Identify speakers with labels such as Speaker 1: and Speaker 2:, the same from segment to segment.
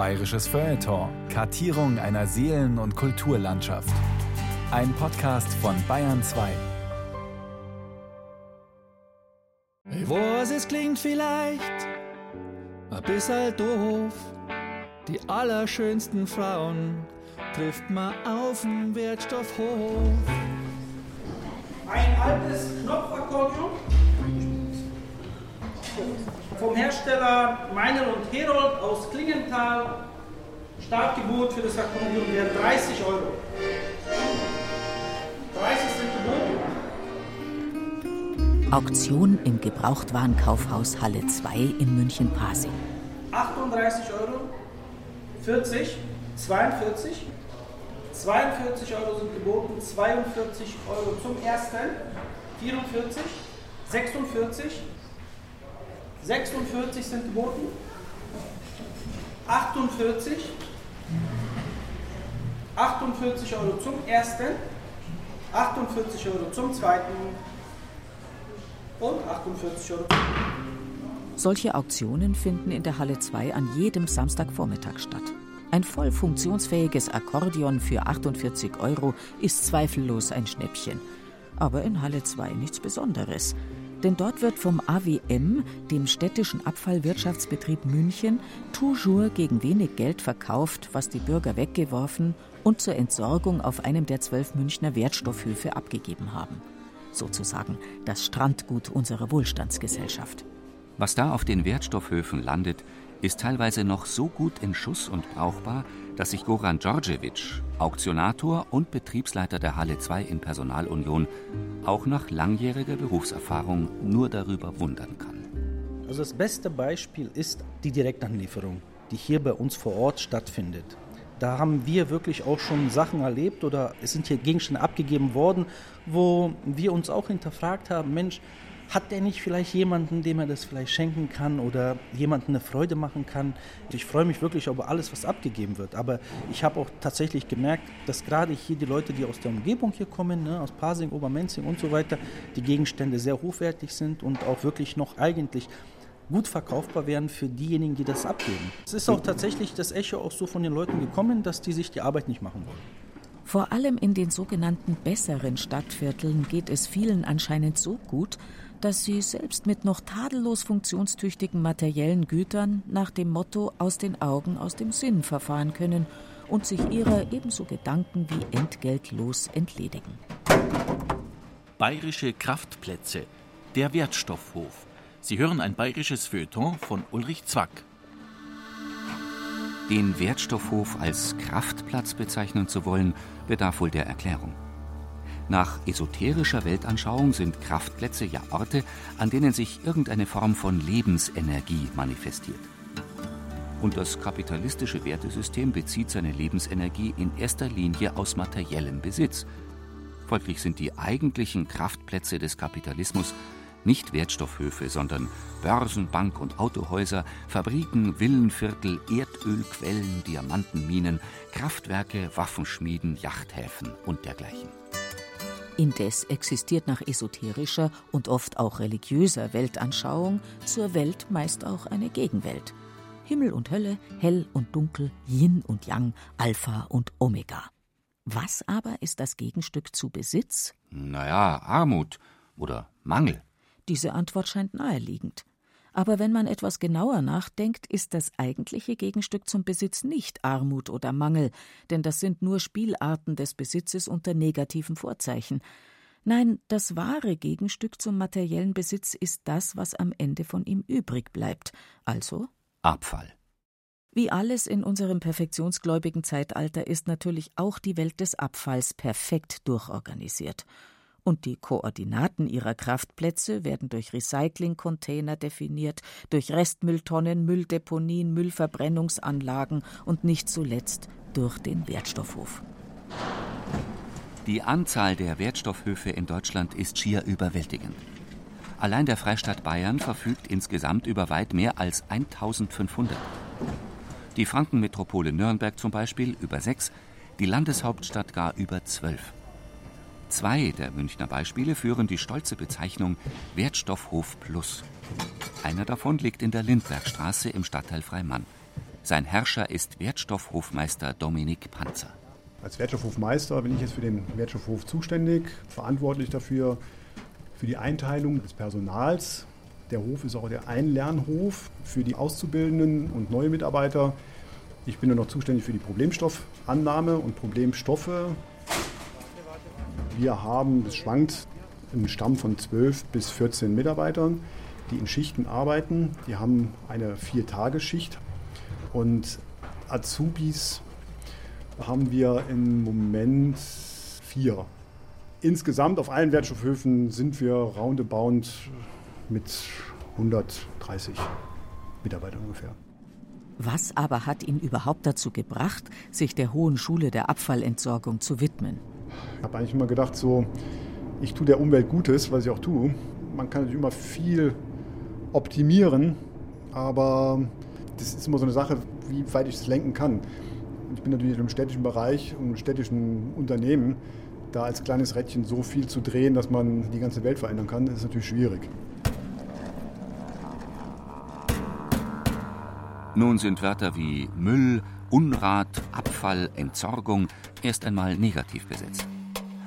Speaker 1: Bayerisches Feuilleton. Kartierung einer Seelen- und Kulturlandschaft. Ein Podcast von Bayern 2.
Speaker 2: Ich weiß, es klingt vielleicht ein bisschen doof. Die allerschönsten Frauen trifft man auf dem Wertstoffhof.
Speaker 3: Ein altes Knopfakkordeon vom Hersteller Meinl und Herold aus Klingenthal. Startgebot für das Akkordeon wäre 30 Euro. 30 sind geboten.
Speaker 4: Auktion im Gebrauchtwarenkaufhaus Halle 2 in München-Pasing.
Speaker 3: 38 Euro. 40. 42. 42 Euro sind geboten. 42 Euro zum ersten. 44. 46. 46 sind geboten. 48. 48 Euro zum ersten. 48 Euro zum zweiten. Und 48 Euro zum
Speaker 4: Solche Auktionen finden in der Halle 2 an jedem Samstagvormittag statt. Ein voll funktionsfähiges Akkordeon für 48 Euro ist zweifellos ein Schnäppchen. Aber in Halle 2 nichts Besonderes. Denn dort wird vom AWM, dem städtischen Abfallwirtschaftsbetrieb München, toujours gegen wenig Geld verkauft, was die Bürger weggeworfen und zur Entsorgung auf einem der zwölf Münchner Wertstoffhöfe abgegeben haben. Sozusagen das Strandgut unserer Wohlstandsgesellschaft.
Speaker 5: Was da auf den Wertstoffhöfen landet, ist teilweise noch so gut in Schuss und brauchbar, dass sich Goran Djordjevic, Auktionator und Betriebsleiter der Halle 2 in Personalunion, auch nach langjähriger Berufserfahrung nur darüber wundern kann.
Speaker 6: Also das beste Beispiel ist die Direktanlieferung, die hier bei uns vor Ort stattfindet. Da haben wir wirklich auch schon Sachen erlebt oder es sind hier Gegenstände abgegeben worden, wo wir uns auch hinterfragt haben, Mensch, hat der nicht vielleicht jemanden, dem er das vielleicht schenken kann oder jemanden eine Freude machen kann? Ich freue mich wirklich über alles, was abgegeben wird. Aber ich habe auch tatsächlich gemerkt, dass gerade hier die Leute, die aus der Umgebung hier kommen, ne, aus Pasing, Obermenzing und so weiter, die Gegenstände sehr hochwertig sind und auch wirklich noch eigentlich gut verkaufbar wären für diejenigen, die das abgeben. Es ist auch tatsächlich das Echo auch so von den Leuten gekommen, dass die sich die Arbeit nicht machen wollen.
Speaker 4: Vor allem in den sogenannten besseren Stadtvierteln geht es vielen anscheinend so gut, dass sie selbst mit noch tadellos funktionstüchtigen materiellen Gütern nach dem Motto aus den Augen, aus dem Sinn verfahren können und sich ihrer ebenso Gedanken wie entgeltlos entledigen.
Speaker 7: Bayerische Kraftplätze, der Wertstoffhof. Sie hören ein bayerisches Feuilleton von Ulrich Zwack.
Speaker 5: Den Wertstoffhof als Kraftplatz bezeichnen zu wollen, bedarf wohl der Erklärung. Nach esoterischer Weltanschauung sind Kraftplätze ja Orte, an denen sich irgendeine Form von Lebensenergie manifestiert. Und das kapitalistische Wertesystem bezieht seine Lebensenergie in erster Linie aus materiellem Besitz. Folglich sind die eigentlichen Kraftplätze des Kapitalismus nicht Wertstoffhöfe, sondern Börsen, Bank- und Autohäuser, Fabriken, Villenviertel, Erdölquellen, Diamantenminen, Kraftwerke, Waffenschmieden, Yachthäfen und dergleichen.
Speaker 4: Indes existiert nach esoterischer und oft auch religiöser Weltanschauung zur Welt meist auch eine Gegenwelt. Himmel und Hölle, hell und dunkel, Yin und Yang, Alpha und Omega. Was aber ist das Gegenstück zu Besitz?
Speaker 5: Naja, Armut oder Mangel.
Speaker 4: Diese Antwort scheint naheliegend. Aber wenn man etwas genauer nachdenkt, ist das eigentliche Gegenstück zum Besitz nicht Armut oder Mangel, denn das sind nur Spielarten des Besitzes unter negativen Vorzeichen. Nein, das wahre Gegenstück zum materiellen Besitz ist das, was am Ende von ihm übrig bleibt, also
Speaker 5: Abfall.
Speaker 4: Wie alles in unserem perfektionsgläubigen Zeitalter ist natürlich auch die Welt des Abfalls perfekt durchorganisiert und die Koordinaten ihrer Kraftplätze werden durch Recyclingcontainer definiert, durch Restmülltonnen, Mülldeponien, Müllverbrennungsanlagen und nicht zuletzt durch den Wertstoffhof.
Speaker 5: Die Anzahl der Wertstoffhöfe in Deutschland ist schier überwältigend. Allein der Freistaat Bayern verfügt insgesamt über weit mehr als 1500. Die Frankenmetropole Nürnberg zum Beispiel über sechs, die Landeshauptstadt gar über zwölf. Zwei der Münchner Beispiele führen die stolze Bezeichnung Wertstoffhof Plus. Einer davon liegt in der Lindbergstraße im Stadtteil Freimann. Sein Herrscher ist Wertstoffhofmeister Dominik Panzer.
Speaker 8: Als Wertstoffhofmeister bin ich jetzt für den Wertstoffhof zuständig, verantwortlich dafür, für die Einteilung des Personals. Der Hof ist auch der Einlernhof für die Auszubildenden und neue Mitarbeiter. Ich bin dann noch zuständig für die Problemstoffannahme und Problemstoffe. Wir haben, es schwankt, einen Stamm von 12 bis 14 Mitarbeitern, die in Schichten arbeiten. Die haben eine Vier-Tage-Schicht. Und Azubis haben wir im Moment vier. Insgesamt auf allen Wertstoffhöfen sind wir roundabout mit 130 Mitarbeitern ungefähr.
Speaker 4: Was aber hat ihn überhaupt dazu gebracht, sich der Hohen Schule der Abfallentsorgung zu widmen?
Speaker 8: Ich habe eigentlich immer gedacht, so, ich tue der Umwelt Gutes, was ich auch tue. Man kann natürlich immer viel optimieren, aber das ist immer so eine Sache, wie weit ich das lenken kann. Ich bin natürlich im städtischen Bereich und im städtischen Unternehmen. Da als kleines Rädchen so viel zu drehen, dass man die ganze Welt verändern kann, ist natürlich schwierig.
Speaker 5: Nun sind Wörter wie Müll, Unrat, Abfall, Entsorgung erst einmal negativ besetzt,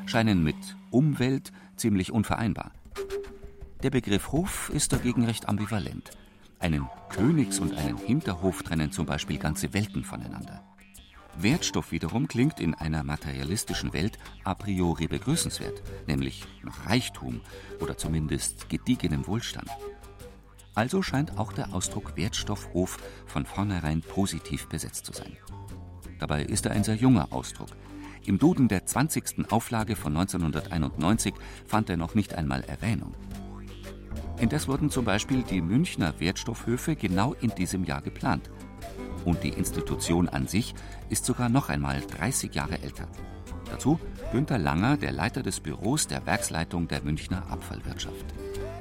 Speaker 5: scheinen mit Umwelt ziemlich unvereinbar. Der Begriff Hof ist dagegen recht ambivalent. Einen Königs- und einen Hinterhof trennen zum Beispiel ganze Welten voneinander. Wertstoff wiederum klingt in einer materialistischen Welt a priori begrüßenswert, nämlich nach Reichtum oder zumindest gediegenem Wohlstand. Also scheint auch der Ausdruck Wertstoffhof von vornherein positiv besetzt zu sein. Dabei ist er ein sehr junger Ausdruck. Im Duden der 20. Auflage von 1991 fand er noch nicht einmal Erwähnung. Indes wurden zum Beispiel die Münchner Wertstoffhöfe genau in diesem Jahr geplant. Und die Institution an sich ist sogar noch einmal 30 Jahre älter. Dazu Günter Langer, der Leiter des Büros der Werksleitung der Münchner Abfallwirtschaft.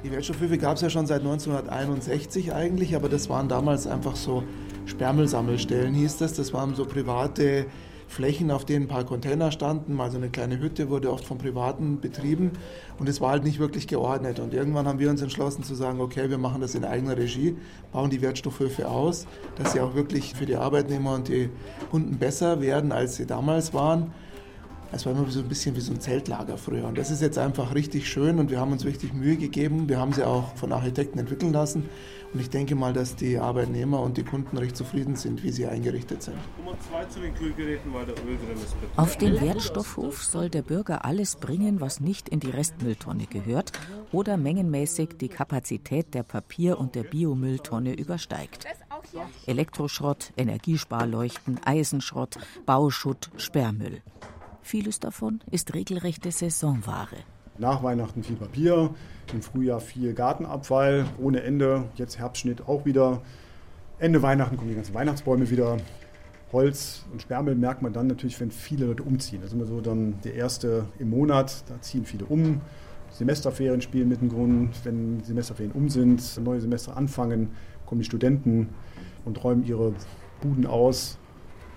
Speaker 9: Die Wertstoffhöfe gab es ja schon seit 1961 eigentlich, aber das waren damals einfach so Sperrmüllsammelstellen, hieß das. Das waren so private Flächen, auf denen ein paar Container standen. Mal so eine kleine Hütte wurde oft von Privaten betrieben und es war halt nicht wirklich geordnet. Und irgendwann haben wir uns entschlossen zu sagen, okay, wir machen das in eigener Regie, bauen die Wertstoffhöfe aus, dass sie auch wirklich für die Arbeitnehmer und die Kunden besser werden, als sie damals waren. Es war immer so ein bisschen wie so ein Zeltlager früher. Und das ist jetzt einfach richtig schön und wir haben uns richtig Mühe gegeben. Wir haben sie auch von Architekten entwickeln lassen. Und ich denke mal, dass die Arbeitnehmer und die Kunden recht zufrieden sind, wie sie eingerichtet sind.
Speaker 4: Auf den Wertstoffhof soll der Bürger alles bringen, was nicht in die Restmülltonne gehört oder mengenmäßig die Kapazität der Papier- und der Biomülltonne übersteigt. Elektroschrott, Energiesparleuchten, Eisenschrott, Bauschutt, Sperrmüll. Vieles davon ist regelrechte Saisonware.
Speaker 8: Nach Weihnachten viel Papier, im Frühjahr viel Gartenabfall ohne Ende, jetzt Herbstschnitt auch wieder. Ende Weihnachten kommen die ganzen Weihnachtsbäume wieder. Holz und Sperrmüll merkt man dann natürlich, wenn viele Leute umziehen. Das ist immer so dann der erste im Monat, da ziehen viele um. Semesterferien spielen mit dem Grund. Wenn Semesterferien um sind, neue Semester anfangen, kommen die Studenten und räumen ihre Buden aus,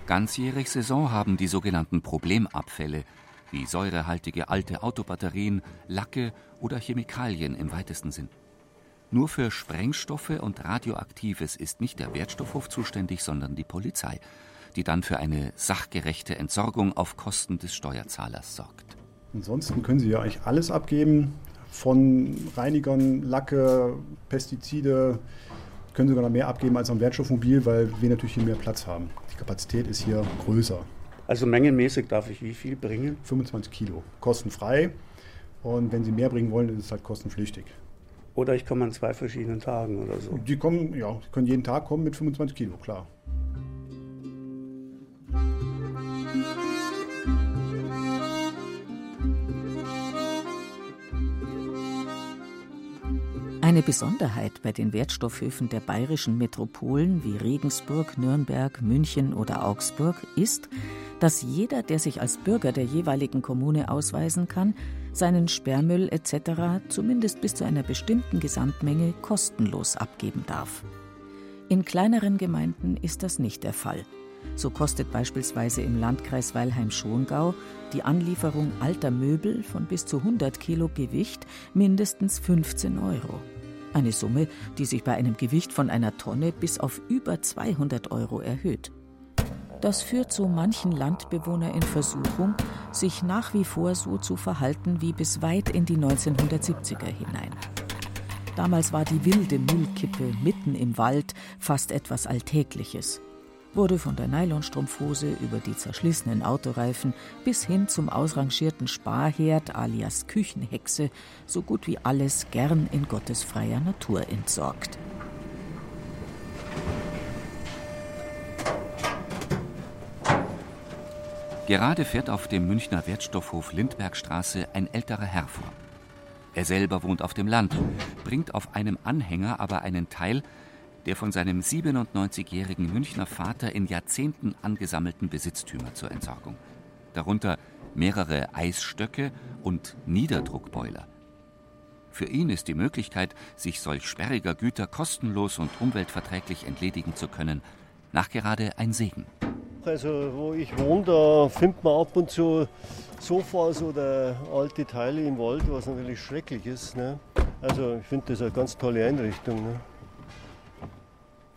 Speaker 5: Ganzjährig Saison haben die sogenannten Problemabfälle, wie säurehaltige alte Autobatterien, Lacke oder Chemikalien im weitesten Sinn. Nur für Sprengstoffe und Radioaktives ist nicht der Wertstoffhof zuständig, sondern die Polizei, die dann für eine sachgerechte Entsorgung auf Kosten des Steuerzahlers sorgt.
Speaker 8: Ansonsten können Sie ja eigentlich alles abgeben, von Reinigern, Lacke, Pestizide, können sogar noch mehr abgeben als am Wertstoffmobil, weil wir natürlich hier mehr Platz haben. Die Kapazität ist hier größer.
Speaker 10: Also mengenmäßig darf ich wie viel bringen?
Speaker 8: 25 Kilo, kostenfrei. Und wenn Sie mehr bringen wollen, ist es halt kostenpflichtig.
Speaker 10: Oder ich komme an zwei verschiedenen Tagen oder so.
Speaker 8: Die kommen, ja, die können jeden Tag kommen mit 25 Kilo, klar.
Speaker 4: Eine Besonderheit bei den Wertstoffhöfen der bayerischen Metropolen wie Regensburg, Nürnberg, München oder Augsburg ist, dass jeder, der sich als Bürger der jeweiligen Kommune ausweisen kann, seinen Sperrmüll etc. zumindest bis zu einer bestimmten Gesamtmenge kostenlos abgeben darf. In kleineren Gemeinden ist das nicht der Fall. So kostet beispielsweise im Landkreis Weilheim-Schongau die Anlieferung alter Möbel von bis zu 100 Kilo Gewicht mindestens 15 Euro. Eine Summe, die sich bei einem Gewicht von einer Tonne bis auf über 200 Euro erhöht. Das führt so manchen Landbewohner in Versuchung, sich nach wie vor so zu verhalten wie bis weit in die 1970er hinein. Damals war die wilde Müllkippe mitten im Wald fast etwas Alltägliches. Wurde von der Nylonstrumpfhose über die zerschlissenen Autoreifen bis hin zum ausrangierten Sparherd alias Küchenhexe so gut wie alles gern in Gottes freier Natur entsorgt.
Speaker 5: Gerade fährt auf dem Münchner Wertstoffhof Lindbergstraße ein älterer Herr vor. Er selber wohnt auf dem Land, bringt auf einem Anhänger aber einen Teil der von seinem 97-jährigen Münchner Vater in Jahrzehnten angesammelten Besitztümer zur Entsorgung. Darunter mehrere Eisstöcke und Niederdruckboiler. Für ihn ist die Möglichkeit, sich solch sperriger Güter kostenlos und umweltverträglich entledigen zu können, nachgerade ein Segen.
Speaker 11: Also wo ich wohne, da findet man ab und zu Sofas oder alte Teile im Wald, was natürlich schrecklich ist. Ne? Also ich finde das eine ganz tolle Einrichtung. Ne?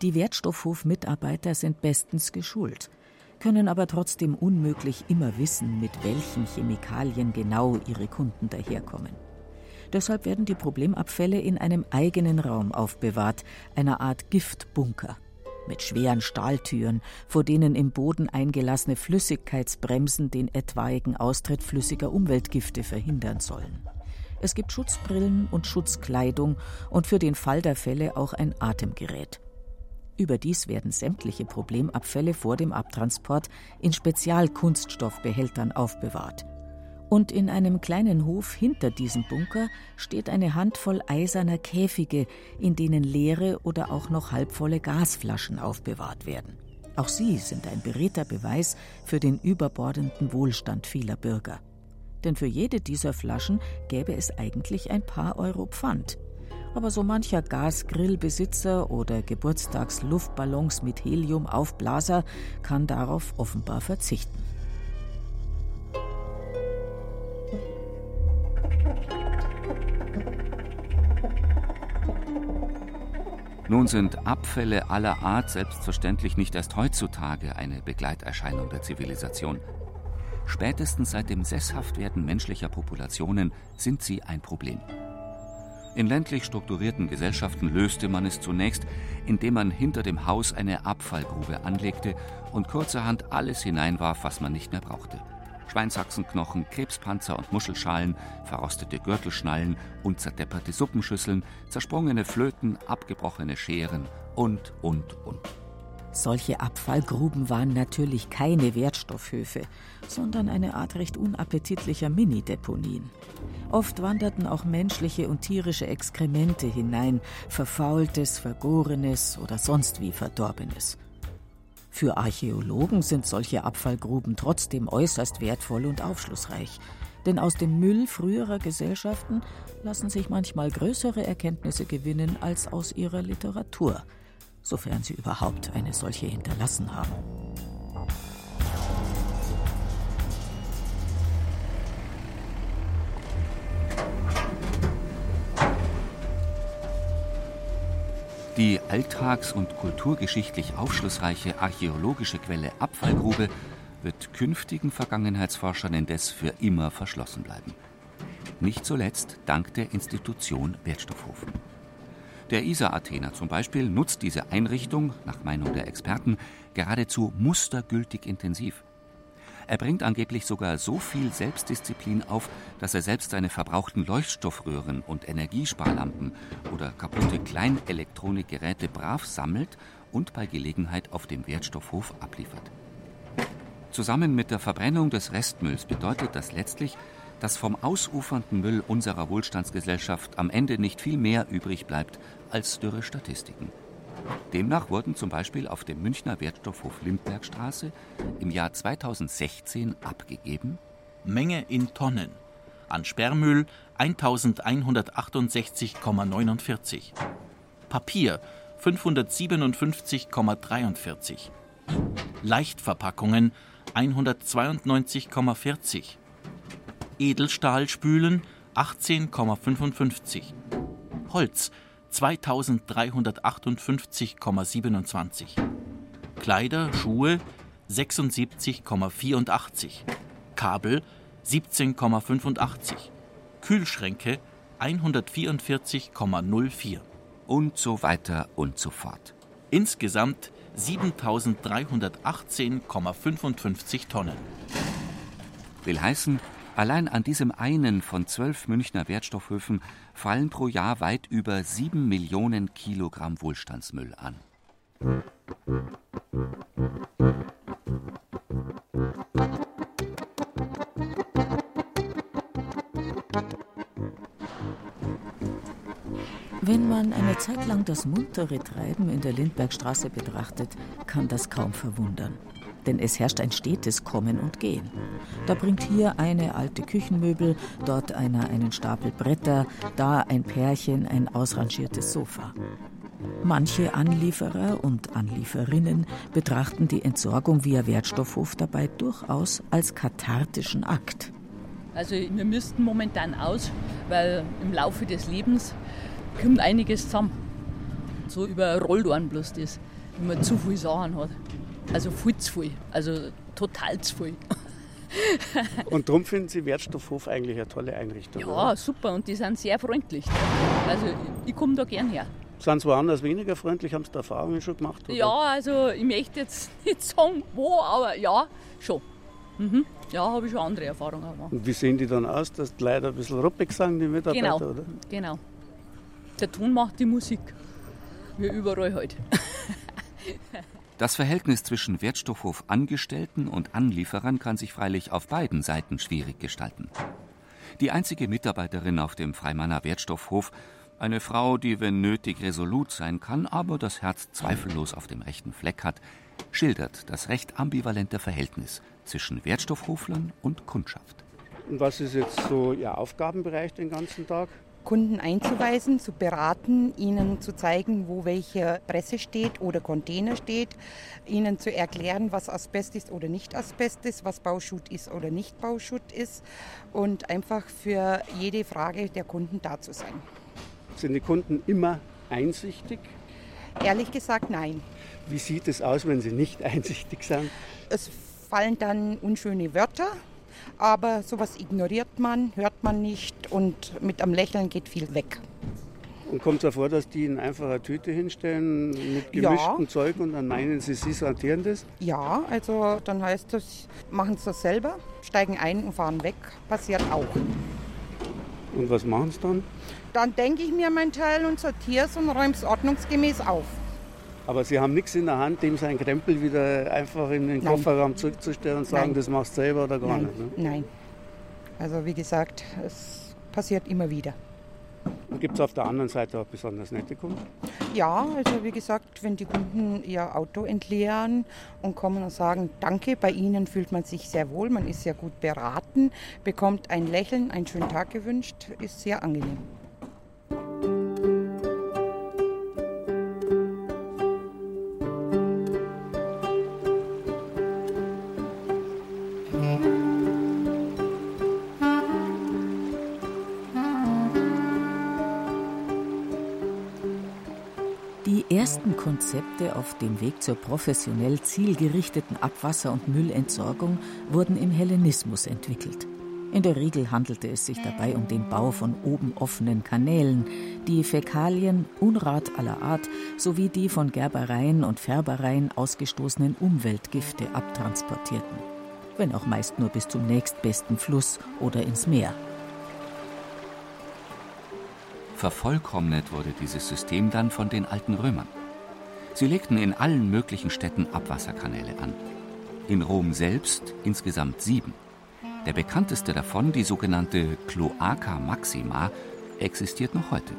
Speaker 4: Die Wertstoffhof-Mitarbeiter sind bestens geschult, können aber trotzdem unmöglich immer wissen, mit welchen Chemikalien genau ihre Kunden daherkommen. Deshalb werden die Problemabfälle in einem eigenen Raum aufbewahrt, einer Art Giftbunker mit schweren Stahltüren, vor denen im Boden eingelassene Flüssigkeitsbremsen den etwaigen Austritt flüssiger Umweltgifte verhindern sollen. Es gibt Schutzbrillen und Schutzkleidung und für den Fall der Fälle auch ein Atemgerät. Überdies werden sämtliche Problemabfälle vor dem Abtransport in Spezialkunststoffbehältern aufbewahrt. Und in einem kleinen Hof hinter diesem Bunker steht eine Handvoll eiserner Käfige, in denen leere oder auch noch halbvolle Gasflaschen aufbewahrt werden. Auch sie sind ein beredter Beweis für den überbordenden Wohlstand vieler Bürger. Denn für jede dieser Flaschen gäbe es eigentlich ein paar Euro Pfand. Aber so mancher Gasgrillbesitzer oder Geburtstagsluftballons mit Heliumaufblaser kann darauf offenbar verzichten.
Speaker 5: Nun sind Abfälle aller Art selbstverständlich nicht erst heutzutage eine Begleiterscheinung der Zivilisation. Spätestens seit dem Sesshaftwerden menschlicher Populationen sind sie ein Problem. In ländlich strukturierten Gesellschaften löste man es zunächst, indem man hinter dem Haus eine Abfallgrube anlegte und kurzerhand alles hineinwarf, was man nicht mehr brauchte. Schweinshaxenknochen, Krebspanzer und Muschelschalen, verrostete Gürtelschnallen, unzerdepperte Suppenschüsseln, zersprungene Flöten, abgebrochene Scheren und, und, und.
Speaker 4: Solche Abfallgruben waren natürlich keine Wertstoffhöfe, sondern eine Art recht unappetitlicher Mini-Deponien. Oft wanderten auch menschliche und tierische Exkremente hinein, verfaultes, vergorenes oder sonst wie verdorbenes. Für Archäologen sind solche Abfallgruben trotzdem äußerst wertvoll und aufschlussreich. Denn aus dem Müll früherer Gesellschaften lassen sich manchmal größere Erkenntnisse gewinnen als aus ihrer Literatur, sofern sie überhaupt eine solche hinterlassen haben.
Speaker 5: Die alltags- und kulturgeschichtlich aufschlussreiche archäologische Quelle Abfallgrube wird künftigen Vergangenheitsforschern indes für immer verschlossen bleiben. Nicht zuletzt dank der Institution Wertstoffhof. Der ISA-Athener zum Beispiel nutzt diese Einrichtung, nach Meinung der Experten, geradezu mustergültig intensiv. Er bringt angeblich sogar so viel Selbstdisziplin auf, dass er selbst seine verbrauchten Leuchtstoffröhren und Energiesparlampen oder kaputte Kleinelektronikgeräte brav sammelt und bei Gelegenheit auf dem Wertstoffhof abliefert. Zusammen mit der Verbrennung des Restmülls bedeutet das letztlich, dass vom ausufernden Müll unserer Wohlstandsgesellschaft am Ende nicht viel mehr übrig bleibt als dürre Statistiken. Demnach wurden zum Beispiel auf dem Münchner Wertstoffhof Lindbergstraße im Jahr 2016 abgegeben
Speaker 7: Menge in Tonnen an Sperrmüll 1168,49 Papier 557,43 Leichtverpackungen 192,40 Edelstahlspülen 18,55 Holz 2358,27. Kleider, Schuhe 76,84. Kabel 17,85. Kühlschränke 144,04.
Speaker 5: Und so weiter und so fort.
Speaker 7: Insgesamt 7318,55 Tonnen.
Speaker 5: Will heißen, allein an diesem einen von zwölf Münchner Wertstoffhöfen fallen pro Jahr weit über sieben Millionen Kilogramm Wohlstandsmüll an.
Speaker 4: Wenn man eine Zeit lang das muntere Treiben in der Lindbergstraße betrachtet, kann das kaum verwundern. Denn es herrscht ein stetes Kommen und Gehen. Da bringt hier eine alte Küchenmöbel, dort einer einen Stapel Bretter, da ein Pärchen ein ausrangiertes Sofa. Manche Anlieferer und Anlieferinnen betrachten die Entsorgung via Wertstoffhof dabei durchaus als kathartischen Akt.
Speaker 12: Also wir müssten momentan aus, weil im Laufe des Lebens kommt einiges zusammen. So überrollt einen bloß das, wenn man zu viel Sachen hat. Also viel zu viel, also total zu viel.
Speaker 10: und darum finden Sie Wertstoffhof eigentlich eine tolle Einrichtung?
Speaker 12: Ja, oder? super und die sind sehr freundlich. Also ich komme da gern her.
Speaker 10: Sind Sie woanders weniger freundlich? Haben Sie da Erfahrungen schon gemacht?
Speaker 12: Oder? Ja, also ich möchte jetzt nicht sagen, wo, aber ja, schon. Mhm. Ja, habe ich schon andere Erfahrungen gemacht.
Speaker 10: Und wie sehen die dann aus, dass die Leute ein bisschen ruppig sind, die Mitarbeiter?
Speaker 12: Genau,
Speaker 10: oder?
Speaker 12: genau. Der Ton macht die Musik. Wie überall heute.
Speaker 5: Das Verhältnis zwischen Wertstoffhof-Angestellten und Anlieferern kann sich freilich auf beiden Seiten schwierig gestalten. Die einzige Mitarbeiterin auf dem Freimanner Wertstoffhof, eine Frau, die wenn nötig resolut sein kann, aber das Herz zweifellos auf dem rechten Fleck hat, schildert das recht ambivalente Verhältnis zwischen Wertstoffhoflern und Kundschaft.
Speaker 10: Und was ist jetzt so Ihr Aufgabenbereich den ganzen Tag?
Speaker 13: Kunden einzuweisen, zu beraten, ihnen zu zeigen, wo welche Presse steht oder Container steht, ihnen zu erklären, was Asbest ist oder nicht Asbest ist, was Bauschutt ist oder nicht Bauschutt ist und einfach für jede Frage der Kunden da zu sein.
Speaker 10: Sind die Kunden immer einsichtig?
Speaker 13: Ehrlich gesagt, nein.
Speaker 10: Wie sieht es aus, wenn sie nicht einsichtig sind?
Speaker 13: Es fallen dann unschöne Wörter aber sowas ignoriert man, hört man nicht und mit einem Lächeln geht viel weg.
Speaker 10: Und kommt es ja vor, dass die in einfach eine Tüte hinstellen mit gemischtem ja. Zeug und dann meinen sie, sie sortieren das?
Speaker 13: Ja, also dann heißt das, machen sie das selber, steigen ein und fahren weg. Passiert auch.
Speaker 10: Und was machen sie dann?
Speaker 13: Dann denke ich mir mein Teil und sortiere es und räume es ordnungsgemäß auf.
Speaker 10: Aber Sie haben nichts in der Hand, dem sein Krempel wieder einfach in den Nein. Kofferraum zurückzustellen und sagen, Nein. das machst du selber oder gar
Speaker 13: Nein.
Speaker 10: nicht. Ne?
Speaker 13: Nein. Also wie gesagt, es passiert immer wieder.
Speaker 10: Gibt es auf der anderen Seite auch besonders nette Kunden?
Speaker 13: Ja, also wie gesagt, wenn die Kunden ihr Auto entleeren und kommen und sagen, danke, bei Ihnen fühlt man sich sehr wohl, man ist sehr gut beraten, bekommt ein Lächeln, einen schönen Tag gewünscht, ist sehr angenehm.
Speaker 4: Konzepte auf dem Weg zur professionell zielgerichteten Abwasser- und Müllentsorgung wurden im Hellenismus entwickelt. In der Regel handelte es sich dabei um den Bau von oben offenen Kanälen, die Fäkalien, Unrat aller Art sowie die von Gerbereien und Färbereien ausgestoßenen Umweltgifte abtransportierten, wenn auch meist nur bis zum nächstbesten Fluss oder ins Meer.
Speaker 5: Vervollkommnet wurde dieses System dann von den alten Römern. Sie legten in allen möglichen Städten Abwasserkanäle an. In Rom selbst insgesamt sieben. Der bekannteste davon, die sogenannte Cloaca Maxima, existiert noch heute.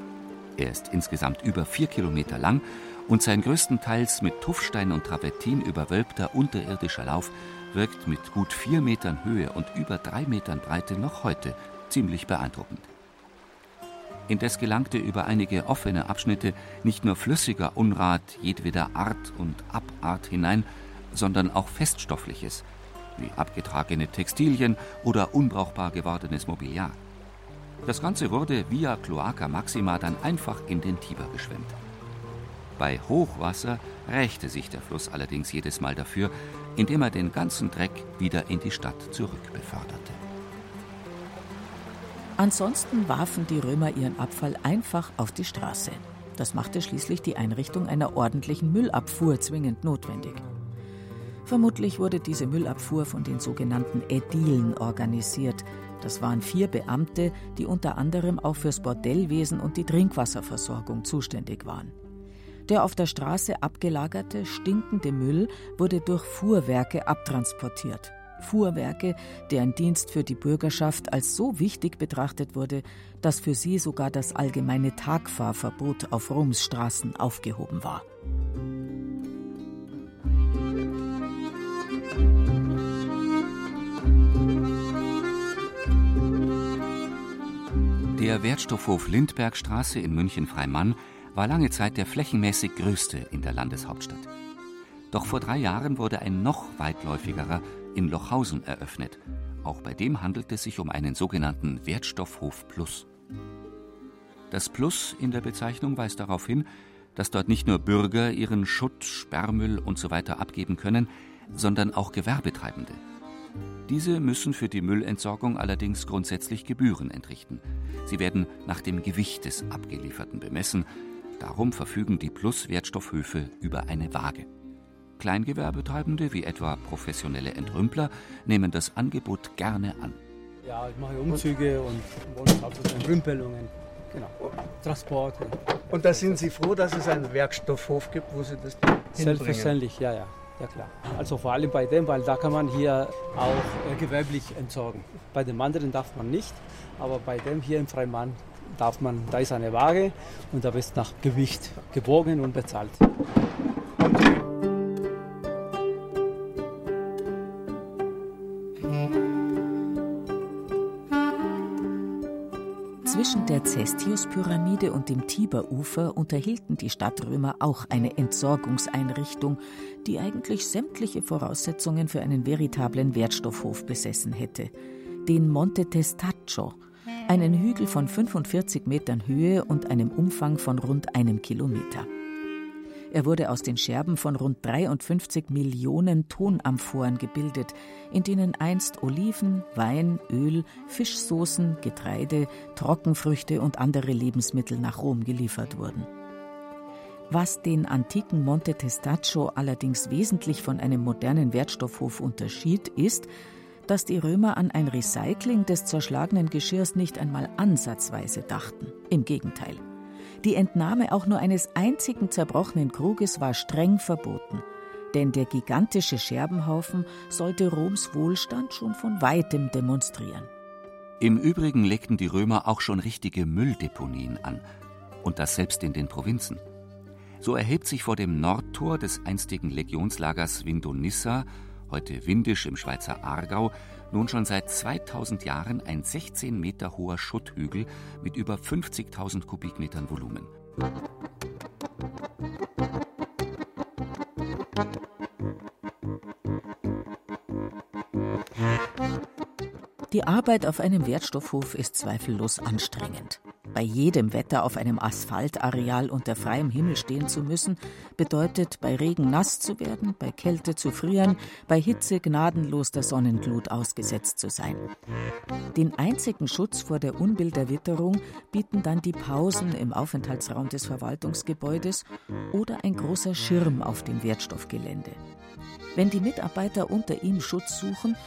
Speaker 5: Er ist insgesamt über vier Kilometer lang und sein größtenteils mit Tuffstein und Travertin überwölbter unterirdischer Lauf wirkt mit gut vier Metern Höhe und über drei Metern Breite noch heute ziemlich beeindruckend. Indes gelangte über einige offene Abschnitte nicht nur flüssiger Unrat jedweder Art und Abart hinein, sondern auch Feststoffliches, wie abgetragene Textilien oder unbrauchbar gewordenes Mobiliar. Das Ganze wurde via Cloaca Maxima dann einfach in den Tiber geschwemmt. Bei Hochwasser rächte sich der Fluss allerdings jedes Mal dafür, indem er den ganzen Dreck wieder in die Stadt zurückbeförderte.
Speaker 4: Ansonsten warfen die Römer ihren Abfall einfach auf die Straße. Das machte schließlich die Einrichtung einer ordentlichen Müllabfuhr zwingend notwendig. Vermutlich wurde diese Müllabfuhr von den sogenannten Ädilen organisiert. Das waren vier Beamte, die unter anderem auch fürs Bordellwesen und die Trinkwasserversorgung zuständig waren. Der auf der Straße abgelagerte, stinkende Müll wurde durch Fuhrwerke abtransportiert. Fuhrwerke, deren Dienst für die Bürgerschaft als so wichtig betrachtet wurde, dass für sie sogar das allgemeine Tagfahrverbot auf Roms Straßen aufgehoben war.
Speaker 5: Der Wertstoffhof Lindbergstraße in München-Freimann war lange Zeit der flächenmäßig größte in der Landeshauptstadt. Doch vor drei Jahren wurde ein noch weitläufigerer in Lochhausen eröffnet. Auch bei dem handelt es sich um einen sogenannten Wertstoffhof Plus. Das Plus in der Bezeichnung weist darauf hin, dass dort nicht nur Bürger ihren Schutt, Sperrmüll usw. So abgeben können, sondern auch Gewerbetreibende. Diese müssen für die Müllentsorgung allerdings grundsätzlich Gebühren entrichten. Sie werden nach dem Gewicht des Abgelieferten bemessen. Darum verfügen die Plus-Wertstoffhöfe über eine Waage. Kleingewerbetreibende wie etwa professionelle Entrümpler nehmen das Angebot gerne an.
Speaker 14: Ja, ich mache Umzüge und Entrümpelungen, genau. Transporte.
Speaker 10: Und da sind Sie froh, dass es einen Werkstoffhof gibt, wo Sie das
Speaker 14: Selbstverständlich, ja, ja. Ja klar. Also vor allem bei dem, weil da kann man hier auch äh, gewerblich entsorgen. Bei dem anderen darf man nicht, aber bei dem hier im Freimann darf man, da ist eine Waage und da wird nach Gewicht gewogen und bezahlt.
Speaker 4: Cestius-Pyramide und dem Tiberufer unterhielten die Stadtrömer auch eine Entsorgungseinrichtung, die eigentlich sämtliche Voraussetzungen für einen veritablen Wertstoffhof besessen hätte. Den Monte Testaccio, einen Hügel von 45 Metern Höhe und einem Umfang von rund einem Kilometer. Er wurde aus den Scherben von rund 53 Millionen Tonamphoren gebildet, in denen einst Oliven, Wein, Öl, Fischsoßen, Getreide, Trockenfrüchte und andere Lebensmittel nach Rom geliefert wurden. Was den antiken Monte Testaccio allerdings wesentlich von einem modernen Wertstoffhof unterschied, ist, dass die Römer an ein Recycling des zerschlagenen Geschirrs nicht einmal ansatzweise dachten. Im Gegenteil. Die Entnahme auch nur eines einzigen zerbrochenen Kruges war streng verboten, denn der gigantische Scherbenhaufen sollte Roms Wohlstand schon von weitem demonstrieren.
Speaker 5: Im Übrigen legten die Römer auch schon richtige Mülldeponien an, und das selbst in den Provinzen. So erhebt sich vor dem Nordtor des einstigen Legionslagers Vindonissa, heute Windisch im Schweizer Aargau, nun schon seit 2000 Jahren ein 16 Meter hoher Schutthügel mit über 50.000 Kubikmetern Volumen.
Speaker 4: Die Arbeit auf einem Wertstoffhof ist zweifellos anstrengend. Bei jedem Wetter auf einem Asphaltareal unter freiem Himmel stehen zu müssen, bedeutet bei Regen nass zu werden, bei Kälte zu frieren, bei Hitze gnadenlos der Sonnenglut ausgesetzt zu sein. Den einzigen Schutz vor der Unbill der Witterung bieten dann die Pausen im Aufenthaltsraum des Verwaltungsgebäudes oder ein großer Schirm auf dem Wertstoffgelände. Wenn die Mitarbeiter unter ihm Schutz suchen,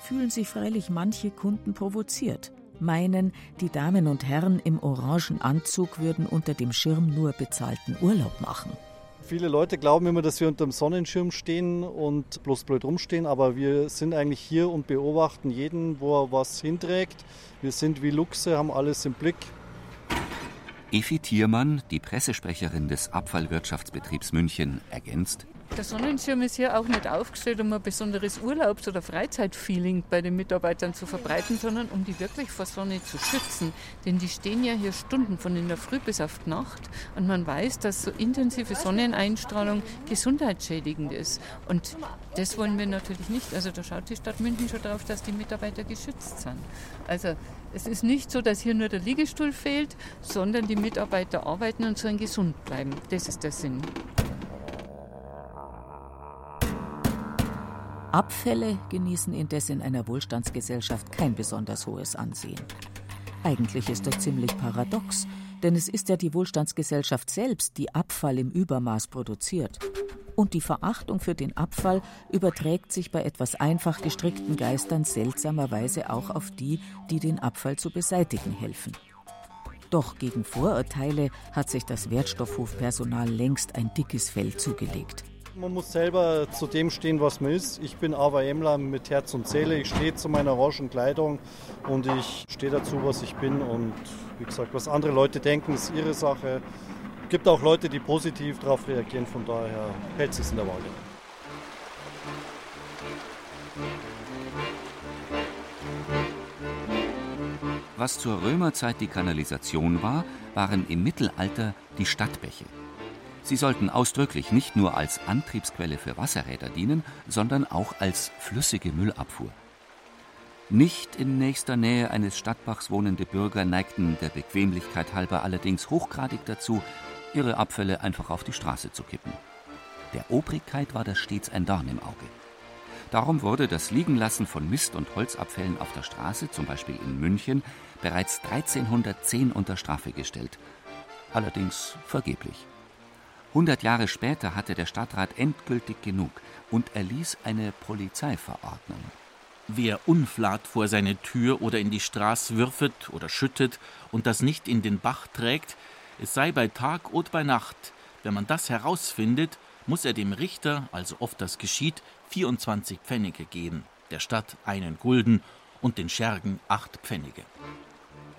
Speaker 4: fühlen sich freilich manche Kunden provoziert – meinen, die Damen und Herren im orangen Anzug würden unter dem Schirm nur bezahlten Urlaub machen.
Speaker 15: Viele Leute glauben immer, dass wir unter dem Sonnenschirm stehen und bloß blöd rumstehen, aber wir sind eigentlich hier und beobachten jeden, wo er was hinträgt. Wir sind wie Luchse, haben alles im Blick.
Speaker 5: Effi Thiermann, die Pressesprecherin des Abfallwirtschaftsbetriebs München, ergänzt.
Speaker 16: Der Sonnenschirm ist hier auch nicht aufgestellt, um ein besonderes Urlaubs- oder Freizeitfeeling bei den Mitarbeitern zu verbreiten, sondern um die wirklich vor Sonne zu schützen. Denn die stehen ja hier Stunden von in der Früh bis auf die Nacht und man weiß, dass so intensive Sonneneinstrahlung gesundheitsschädigend ist. Und das wollen wir natürlich nicht. Also da schaut die Stadt München schon darauf, dass die Mitarbeiter geschützt sind. Also es ist nicht so, dass hier nur der Liegestuhl fehlt, sondern die Mitarbeiter arbeiten und sollen gesund bleiben. Das ist der Sinn.
Speaker 4: Abfälle genießen indes in einer Wohlstandsgesellschaft kein besonders hohes Ansehen. Eigentlich ist das ziemlich paradox, denn es ist ja die Wohlstandsgesellschaft selbst, die Abfall im Übermaß produziert. Und die Verachtung für den Abfall überträgt sich bei etwas einfach gestrickten Geistern seltsamerweise auch auf die, die den Abfall zu beseitigen helfen. Doch gegen Vorurteile hat sich das Wertstoffhofpersonal längst ein dickes Fell zugelegt.
Speaker 15: Man muss selber zu dem stehen, was man ist. Ich bin AWMler mit Herz und Seele. Ich stehe zu meiner orangen Kleidung und ich stehe dazu, was ich bin. Und wie gesagt, was andere Leute denken, ist ihre Sache. Es gibt auch Leute, die positiv darauf reagieren. Von daher hält es in der Waage.
Speaker 5: Was zur Römerzeit die Kanalisation war, waren im Mittelalter die Stadtbäche. Sie sollten ausdrücklich nicht nur als Antriebsquelle für Wasserräder dienen, sondern auch als flüssige Müllabfuhr. Nicht in nächster Nähe eines Stadtbachs wohnende Bürger neigten der Bequemlichkeit halber allerdings hochgradig dazu, ihre Abfälle einfach auf die Straße zu kippen. Der Obrigkeit war das stets ein Dorn im Auge. Darum wurde das Liegenlassen von Mist- und Holzabfällen auf der Straße, zum Beispiel in München, bereits 1310 unter Strafe gestellt. Allerdings vergeblich. Hundert Jahre später hatte der Stadtrat endgültig genug und erließ eine Polizeiverordnung.
Speaker 7: Wer Unflat vor seine Tür oder in die Straße würfet oder schüttet und das nicht in den Bach trägt, es sei bei Tag oder bei Nacht, wenn man das herausfindet, muss er dem Richter, also oft das geschieht, 24 Pfennige geben, der Stadt einen Gulden und den Schergen acht Pfennige.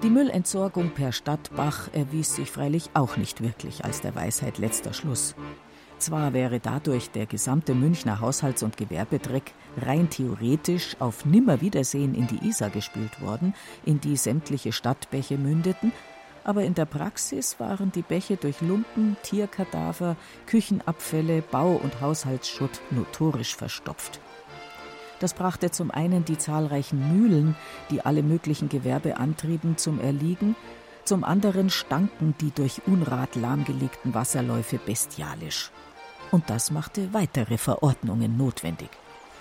Speaker 4: Die Müllentsorgung per Stadtbach erwies sich freilich auch nicht wirklich als der Weisheit letzter Schluss. Zwar wäre dadurch der gesamte Münchner Haushalts- und Gewerbedreck rein theoretisch auf Nimmerwiedersehen in die Isar gespült worden, in die sämtliche Stadtbäche mündeten, aber in der Praxis waren die Bäche durch Lumpen, Tierkadaver, Küchenabfälle, Bau- und Haushaltsschutt notorisch verstopft. Das brachte zum einen die zahlreichen Mühlen, die alle möglichen Gewerbe antrieben, zum Erliegen, zum anderen stanken die durch Unrat lahmgelegten Wasserläufe bestialisch. Und das machte weitere Verordnungen notwendig.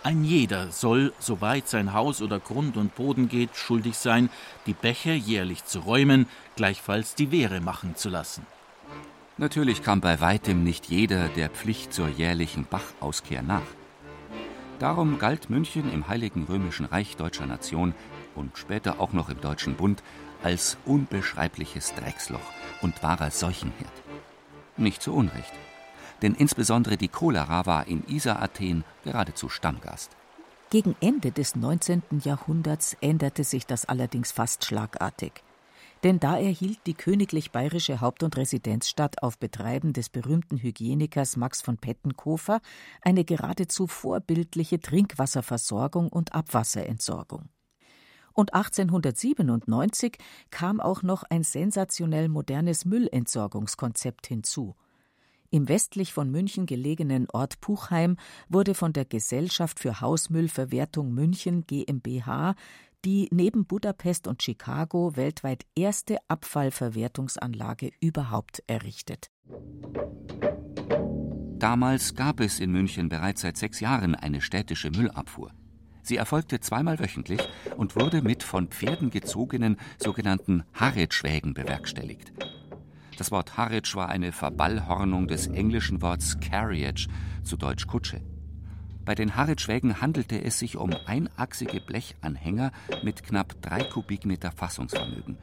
Speaker 7: Ein jeder soll, soweit sein Haus oder Grund und Boden geht, schuldig sein, die Bäche jährlich zu räumen, gleichfalls die Wehre machen zu lassen.
Speaker 5: Natürlich kam bei weitem nicht jeder der Pflicht zur jährlichen Bachauskehr nach. Darum galt München im Heiligen Römischen Reich deutscher Nation und später auch noch im Deutschen Bund als unbeschreibliches Drecksloch und wahrer Seuchenherd. Nicht zu Unrecht. Denn insbesondere die Cholera war in Isar-Athen geradezu Stammgast.
Speaker 4: Gegen Ende des 19. Jahrhunderts änderte sich das allerdings fast schlagartig. Denn da erhielt die königlich bayerische Haupt- und Residenzstadt auf Betreiben des berühmten Hygienikers Max von Pettenkofer eine geradezu vorbildliche Trinkwasserversorgung und Abwasserentsorgung. Und 1897 kam auch noch ein sensationell modernes Müllentsorgungskonzept hinzu. Im westlich von München gelegenen Ort Puchheim wurde von der Gesellschaft für Hausmüllverwertung München GmbH die neben Budapest und Chicago weltweit erste Abfallverwertungsanlage überhaupt errichtet.
Speaker 5: Damals gab es in München bereits seit sechs Jahren eine städtische Müllabfuhr. Sie erfolgte zweimal wöchentlich und wurde mit von Pferden gezogenen sogenannten Harretschwägen bewerkstelligt. Das Wort Harwich war eine Verballhornung des englischen Worts Carriage, zu Deutsch Kutsche. Bei den Harwich-Wägen handelte es sich um einachsige Blechanhänger mit knapp drei Kubikmeter Fassungsvermögen.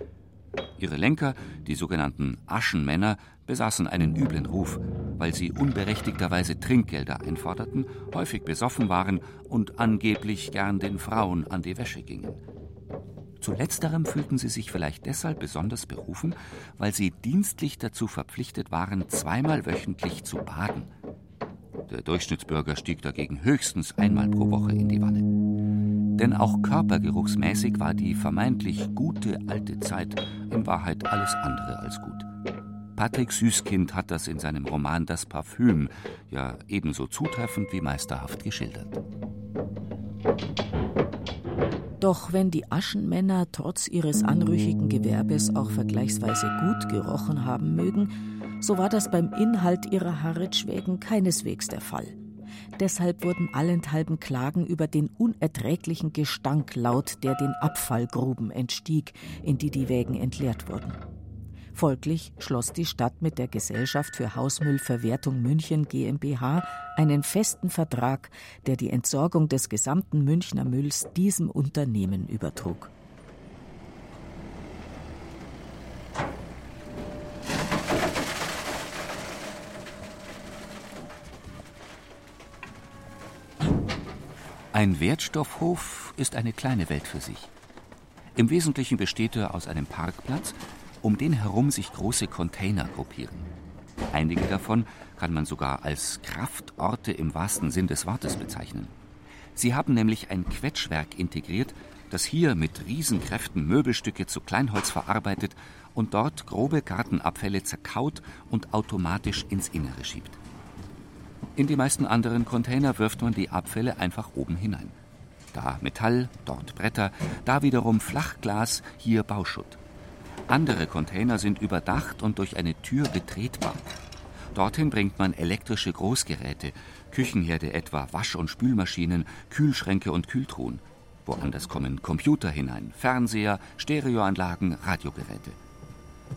Speaker 5: Ihre Lenker, die sogenannten Aschenmänner, besaßen einen üblen Ruf, weil sie unberechtigterweise Trinkgelder einforderten, häufig besoffen waren und angeblich gern den Frauen an die Wäsche gingen. Zu letzterem fühlten sie sich vielleicht deshalb besonders berufen, weil sie dienstlich dazu verpflichtet waren, zweimal wöchentlich zu baden. Der Durchschnittsbürger stieg dagegen höchstens einmal pro Woche in die Wanne. Denn auch körpergeruchsmäßig war die vermeintlich gute alte Zeit in Wahrheit alles andere als gut. Patrick Süßkind hat das in seinem Roman Das Parfüm ja ebenso zutreffend wie meisterhaft geschildert.
Speaker 4: Doch wenn die Aschenmänner trotz ihres anrüchigen Gewerbes auch vergleichsweise gut gerochen haben mögen, so war das beim Inhalt ihrer Harritschwägen keineswegs der Fall. Deshalb wurden allenthalben Klagen über den unerträglichen Gestank laut, der den Abfallgruben entstieg, in die die Wägen entleert wurden. Folglich schloss die Stadt mit der Gesellschaft für Hausmüllverwertung München GmbH einen festen Vertrag, der die Entsorgung des gesamten Münchner Mülls diesem Unternehmen übertrug.
Speaker 5: Ein Wertstoffhof ist eine kleine Welt für sich. Im Wesentlichen besteht er aus einem Parkplatz, um den herum sich große Container gruppieren. Einige davon kann man sogar als Kraftorte im wahrsten Sinn des Wortes bezeichnen. Sie haben nämlich ein Quetschwerk integriert, das hier mit Riesenkräften Möbelstücke zu Kleinholz verarbeitet und dort grobe Gartenabfälle zerkaut und automatisch ins Innere schiebt. In die meisten anderen Container wirft man die Abfälle einfach oben hinein. Da Metall, dort Bretter, da wiederum Flachglas, hier Bauschutt. Andere Container sind überdacht und durch eine Tür betretbar. Dorthin bringt man elektrische Großgeräte, Küchenherde etwa, Wasch- und Spülmaschinen, Kühlschränke und Kühltruhen. Woanders kommen Computer hinein, Fernseher, Stereoanlagen, Radiogeräte.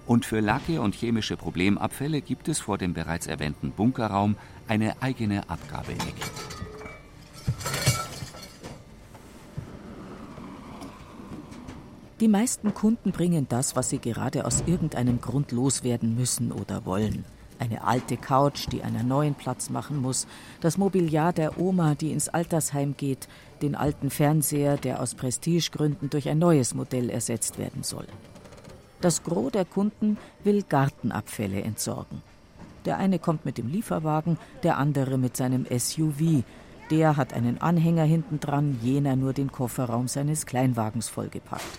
Speaker 5: Und für Lacke und chemische Problemabfälle gibt es vor dem bereits erwähnten Bunkerraum eine eigene Abgabeecke.
Speaker 4: Die meisten Kunden bringen das, was sie gerade aus irgendeinem Grund loswerden müssen oder wollen. Eine alte Couch, die einer neuen Platz machen muss, das Mobiliar der Oma, die ins Altersheim geht, den alten Fernseher, der aus Prestigegründen durch ein neues Modell ersetzt werden soll. Das Gros der Kunden will Gartenabfälle entsorgen. Der eine kommt mit dem Lieferwagen, der andere mit seinem SUV. Der hat einen Anhänger hinten dran, jener nur den Kofferraum seines Kleinwagens vollgepackt.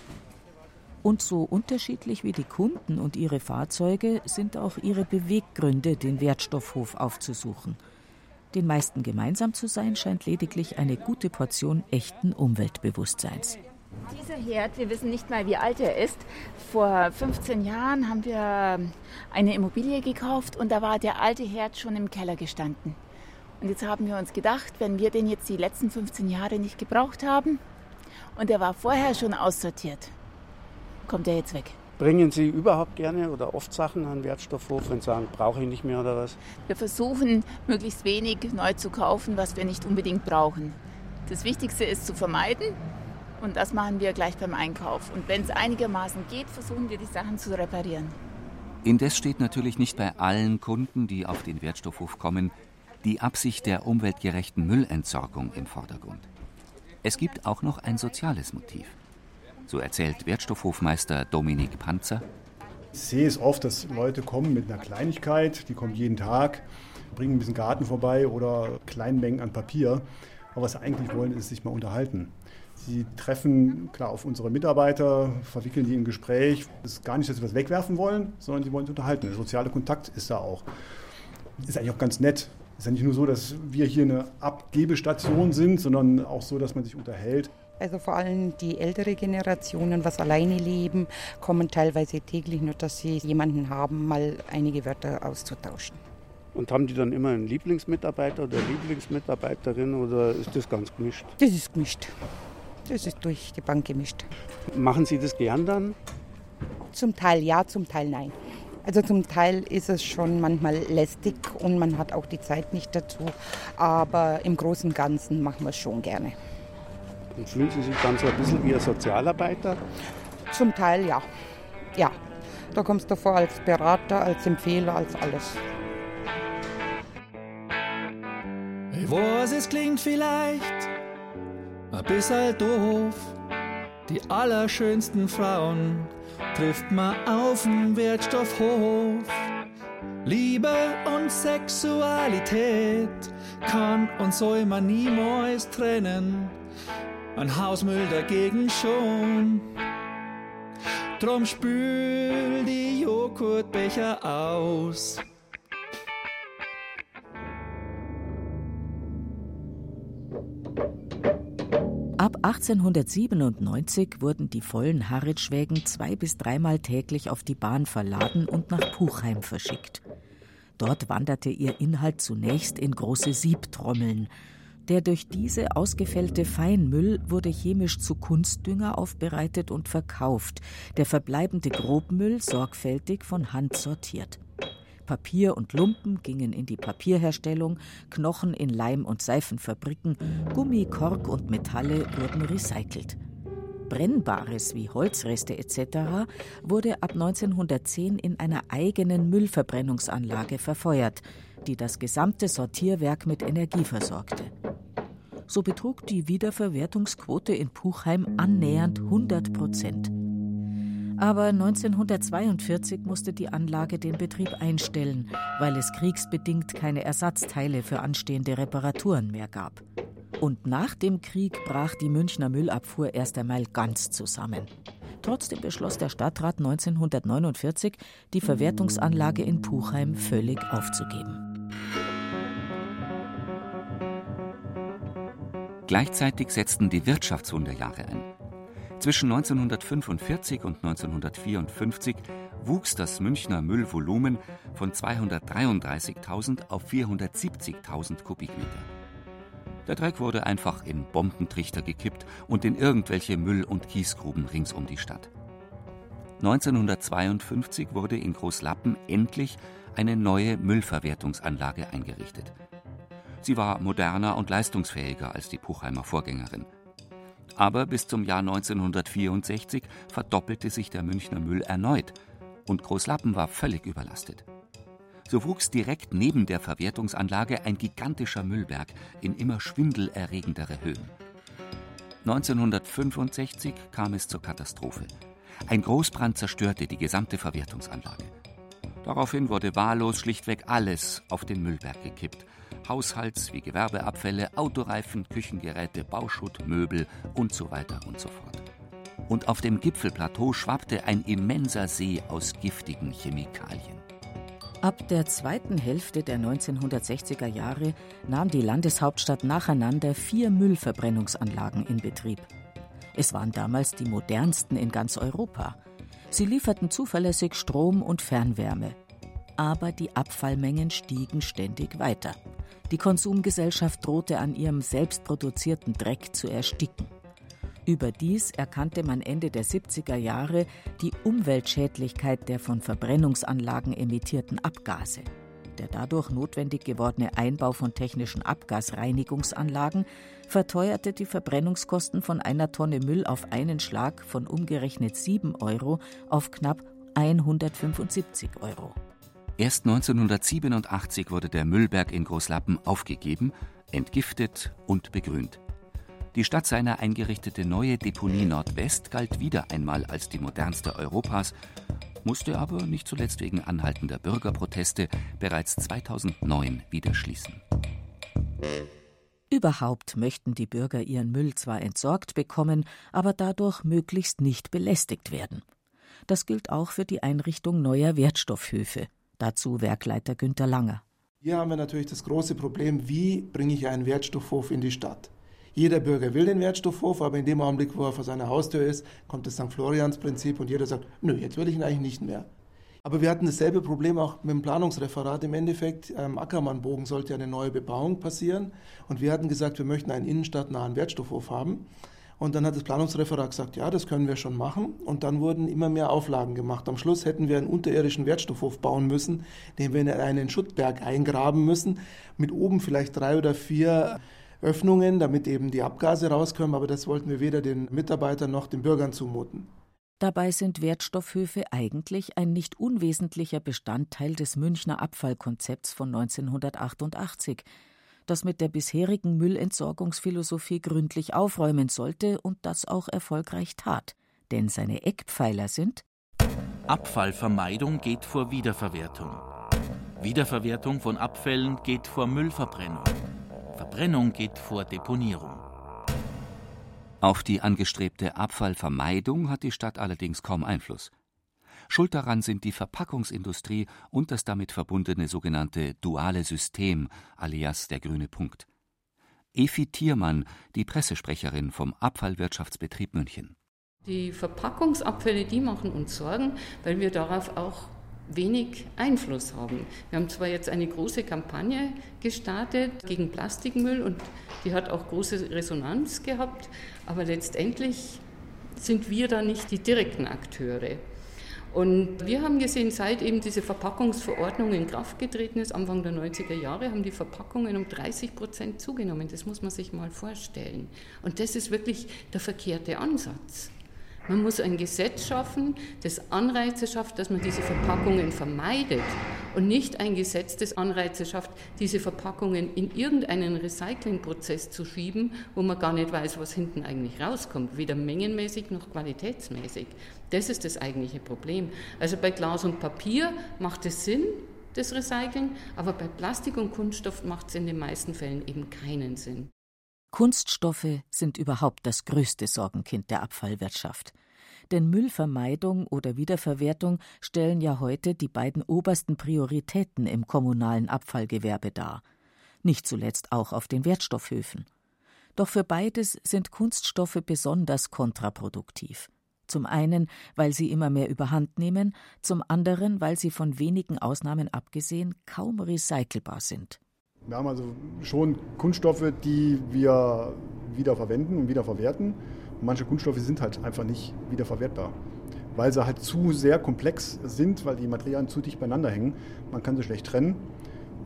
Speaker 4: Und so unterschiedlich wie die Kunden und ihre Fahrzeuge sind auch ihre Beweggründe, den Wertstoffhof aufzusuchen. Den meisten gemeinsam zu sein scheint lediglich eine gute Portion echten Umweltbewusstseins.
Speaker 17: Dieser Herd, wir wissen nicht mal, wie alt er ist. Vor 15 Jahren haben wir eine Immobilie gekauft und da war der alte Herd schon im Keller gestanden. Und jetzt haben wir uns gedacht, wenn wir den jetzt die letzten 15 Jahre nicht gebraucht haben und der war vorher schon aussortiert, kommt er jetzt weg.
Speaker 10: Bringen Sie überhaupt gerne oder oft Sachen an Wertstoffhof, wenn Sie sagen, brauche ich nicht mehr oder was?
Speaker 17: Wir versuchen, möglichst wenig neu zu kaufen, was wir nicht unbedingt brauchen. Das Wichtigste ist zu vermeiden und das machen wir gleich beim Einkauf. Und wenn es einigermaßen geht, versuchen wir die Sachen zu reparieren.
Speaker 5: Indes steht natürlich nicht bei allen Kunden, die auf den Wertstoffhof kommen, die Absicht der umweltgerechten Müllentsorgung im Vordergrund. Es gibt auch noch ein soziales Motiv. So erzählt Wertstoffhofmeister Dominik Panzer.
Speaker 8: Ich sehe es oft, dass Leute kommen mit einer Kleinigkeit, die kommen jeden Tag, bringen ein bisschen Garten vorbei oder kleinen Mengen an Papier. Aber was sie eigentlich wollen, ist sich mal unterhalten. Sie treffen klar auf unsere Mitarbeiter, verwickeln die in Gespräch. Es ist gar nicht, dass sie was wegwerfen wollen, sondern sie wollen sich unterhalten. Der soziale Kontakt ist da auch. Ist eigentlich auch ganz nett. Es ist ja nicht nur so, dass wir hier eine Abgebestation sind, sondern auch so, dass man sich unterhält.
Speaker 13: Also vor allem die ältere Generationen, was alleine leben, kommen teilweise täglich nur, dass sie jemanden haben, mal einige Wörter auszutauschen.
Speaker 10: Und haben die dann immer einen Lieblingsmitarbeiter oder Lieblingsmitarbeiterin oder ist das ganz gemischt?
Speaker 13: Das ist gemischt. Das ist durch die Bank gemischt.
Speaker 10: Machen Sie das gern dann?
Speaker 13: Zum Teil ja, zum Teil nein. Also zum Teil ist es schon manchmal lästig und man hat auch die Zeit nicht dazu. Aber im Großen und Ganzen machen wir es schon gerne.
Speaker 10: Und fühlen Sie sich dann so ein bisschen wie ein Sozialarbeiter?
Speaker 13: Zum Teil ja. Ja. Da kommst du vor als Berater, als Empfehler, als alles.
Speaker 2: Ich weiß, es klingt vielleicht ein bisschen doof. Die allerschönsten Frauen trifft man auf dem Wertstoffhof. Liebe und Sexualität kann uns soll man niemals trennen. Ein Hausmüll dagegen schon. Drum spül die Joghurtbecher aus.
Speaker 4: Ab 1897 wurden die vollen Harritschwägen zwei bis dreimal täglich auf die Bahn verladen und nach Puchheim verschickt. Dort wanderte ihr Inhalt zunächst in große Siebtrommeln. Der durch diese ausgefällte Feinmüll wurde chemisch zu Kunstdünger aufbereitet und verkauft, der verbleibende Grobmüll sorgfältig von Hand sortiert. Papier und Lumpen gingen in die Papierherstellung, Knochen in Leim- und Seifenfabriken, Gummi, Kork und Metalle wurden recycelt. Brennbares wie Holzreste etc. wurde ab 1910 in einer eigenen Müllverbrennungsanlage verfeuert, die das gesamte Sortierwerk mit Energie versorgte. So betrug die Wiederverwertungsquote in Puchheim annähernd 100 Prozent. Aber 1942 musste die Anlage den Betrieb einstellen, weil es kriegsbedingt keine Ersatzteile für anstehende Reparaturen mehr gab. Und nach dem Krieg brach die Münchner Müllabfuhr erst einmal ganz zusammen. Trotzdem beschloss der Stadtrat 1949, die Verwertungsanlage in Puchheim völlig aufzugeben.
Speaker 5: Gleichzeitig setzten die Wirtschaftswunderjahre ein. Zwischen 1945 und 1954 wuchs das Münchner Müllvolumen von 233.000 auf 470.000 Kubikmeter. Der Dreck wurde einfach in Bombentrichter gekippt und in irgendwelche Müll- und Kiesgruben rings um die Stadt. 1952 wurde in Großlappen endlich eine neue Müllverwertungsanlage eingerichtet. Sie war moderner und leistungsfähiger als die Puchheimer Vorgängerin. Aber bis zum Jahr 1964 verdoppelte sich der Münchner Müll erneut und Großlappen war völlig überlastet. So wuchs direkt neben der Verwertungsanlage ein gigantischer Müllberg in immer schwindelerregendere Höhen. 1965 kam es zur Katastrophe. Ein Großbrand zerstörte die gesamte Verwertungsanlage. Daraufhin wurde wahllos schlichtweg alles auf den Müllberg gekippt. Haushalts- wie Gewerbeabfälle, Autoreifen, Küchengeräte, Bauschutt, Möbel und so weiter und so fort. Und auf dem Gipfelplateau schwappte ein immenser See aus giftigen Chemikalien.
Speaker 4: Ab der zweiten Hälfte der 1960er Jahre nahm die Landeshauptstadt nacheinander vier Müllverbrennungsanlagen in Betrieb. Es waren damals die modernsten in ganz Europa. Sie lieferten zuverlässig Strom und Fernwärme. Aber die Abfallmengen stiegen ständig weiter. Die Konsumgesellschaft drohte an ihrem selbstproduzierten Dreck zu ersticken. Überdies erkannte man Ende der 70er Jahre die Umweltschädlichkeit der von Verbrennungsanlagen emittierten Abgase. Der dadurch notwendig gewordene Einbau von technischen Abgasreinigungsanlagen verteuerte die Verbrennungskosten von einer Tonne Müll auf einen Schlag von umgerechnet 7 Euro auf knapp 175 Euro.
Speaker 5: Erst 1987 wurde der Müllberg in Großlappen aufgegeben, entgiftet und begrünt. Die Stadt seiner eingerichtete neue Deponie Nordwest galt wieder einmal als die modernste Europas, musste aber nicht zuletzt wegen anhaltender Bürgerproteste bereits 2009 wieder schließen.
Speaker 4: Überhaupt möchten die Bürger ihren Müll zwar entsorgt bekommen, aber dadurch möglichst nicht belästigt werden. Das gilt auch für die Einrichtung neuer Wertstoffhöfe. Dazu Werkleiter Günter Langer.
Speaker 9: Hier haben wir natürlich das große Problem, wie bringe ich einen Wertstoffhof in die Stadt? Jeder Bürger will den Wertstoffhof, aber in dem Augenblick, wo er vor seiner Haustür ist, kommt das St. Florians-Prinzip und jeder sagt, nö, jetzt will ich ihn eigentlich nicht mehr. Aber wir hatten dasselbe Problem auch mit dem Planungsreferat. Im Endeffekt, am Ackermannbogen sollte eine neue Bebauung passieren. Und wir hatten gesagt, wir möchten einen innenstadtnahen Wertstoffhof haben. Und dann hat das Planungsreferat gesagt, ja, das können wir schon machen. Und dann wurden immer mehr Auflagen gemacht. Am Schluss hätten wir einen unterirdischen Wertstoffhof bauen müssen, den wir in einen Schuttberg eingraben müssen, mit oben vielleicht drei oder vier Öffnungen, damit eben die Abgase rauskommen, aber das wollten wir weder den Mitarbeitern noch den Bürgern zumuten.
Speaker 4: Dabei sind Wertstoffhöfe eigentlich ein nicht unwesentlicher Bestandteil des Münchner Abfallkonzepts von 1988, das mit der bisherigen Müllentsorgungsphilosophie gründlich aufräumen sollte und das auch erfolgreich tat. Denn seine Eckpfeiler sind
Speaker 7: Abfallvermeidung geht vor Wiederverwertung. Wiederverwertung von Abfällen geht vor Müllverbrennung. Verbrennung geht vor Deponierung.
Speaker 5: Auf die angestrebte Abfallvermeidung hat die Stadt allerdings kaum Einfluss. Schuld daran sind die Verpackungsindustrie und das damit verbundene sogenannte duale System, alias der grüne Punkt. Efi Thiermann, die Pressesprecherin vom Abfallwirtschaftsbetrieb München.
Speaker 18: Die Verpackungsabfälle, die machen uns Sorgen, weil wir darauf auch wenig Einfluss haben. Wir haben zwar jetzt eine große Kampagne gestartet gegen Plastikmüll und die hat auch große Resonanz gehabt, aber letztendlich sind wir da nicht die direkten Akteure. Und wir haben gesehen, seit eben diese Verpackungsverordnung in Kraft getreten ist, Anfang der 90er Jahre, haben die Verpackungen um 30 Prozent zugenommen. Das muss man sich mal vorstellen. Und das ist wirklich der verkehrte Ansatz. Man muss ein Gesetz schaffen, das Anreize schafft, dass man diese Verpackungen vermeidet und nicht ein Gesetz, das Anreize schafft, diese Verpackungen in irgendeinen Recyclingprozess zu schieben, wo man gar nicht weiß, was hinten eigentlich rauskommt, weder mengenmäßig noch qualitätsmäßig. Das ist das eigentliche Problem. Also bei Glas und Papier macht es Sinn, das Recyceln, aber bei Plastik und Kunststoff macht es in den meisten Fällen eben keinen Sinn.
Speaker 4: Kunststoffe sind überhaupt das größte Sorgenkind der Abfallwirtschaft. Denn Müllvermeidung oder Wiederverwertung stellen ja heute die beiden obersten Prioritäten im kommunalen Abfallgewerbe dar. Nicht zuletzt auch auf den Wertstoffhöfen. Doch für beides sind Kunststoffe besonders kontraproduktiv. Zum einen, weil sie immer mehr überhand nehmen, zum anderen, weil sie von wenigen Ausnahmen abgesehen kaum recycelbar sind.
Speaker 8: Wir haben also schon Kunststoffe, die wir wieder verwenden und wieder verwerten. Und manche Kunststoffe sind halt einfach nicht wiederverwertbar, weil sie halt zu sehr komplex sind, weil die Materialien zu dicht beieinander hängen. Man kann sie schlecht trennen.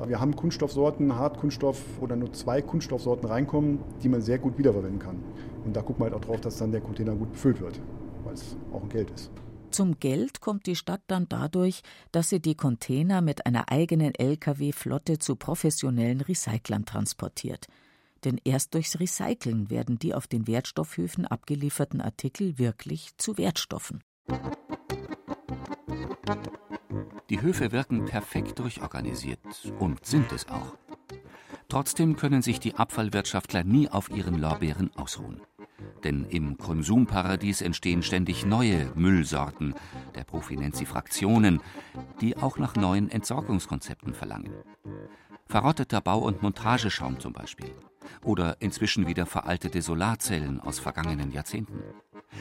Speaker 8: Wir haben Kunststoffsorten, Hartkunststoff oder nur zwei Kunststoffsorten reinkommen, die man sehr gut wiederverwenden kann. Und da guckt man halt auch drauf, dass dann der Container gut befüllt wird, weil es auch ein Geld ist.
Speaker 4: Zum Geld kommt die Stadt dann dadurch, dass sie die Container mit einer eigenen Lkw-Flotte zu professionellen Recyclern transportiert. Denn erst durchs Recyceln werden die auf den Wertstoffhöfen abgelieferten Artikel wirklich zu Wertstoffen.
Speaker 5: Die Höfe wirken perfekt durchorganisiert und sind es auch. Trotzdem können sich die Abfallwirtschaftler nie auf ihren Lorbeeren ausruhen. Denn im Konsumparadies entstehen ständig neue Müllsorten, der Profi nennt sie Fraktionen, die auch nach neuen Entsorgungskonzepten verlangen. Verrotteter Bau- und Montageschaum zum Beispiel. Oder inzwischen wieder veraltete Solarzellen aus vergangenen Jahrzehnten.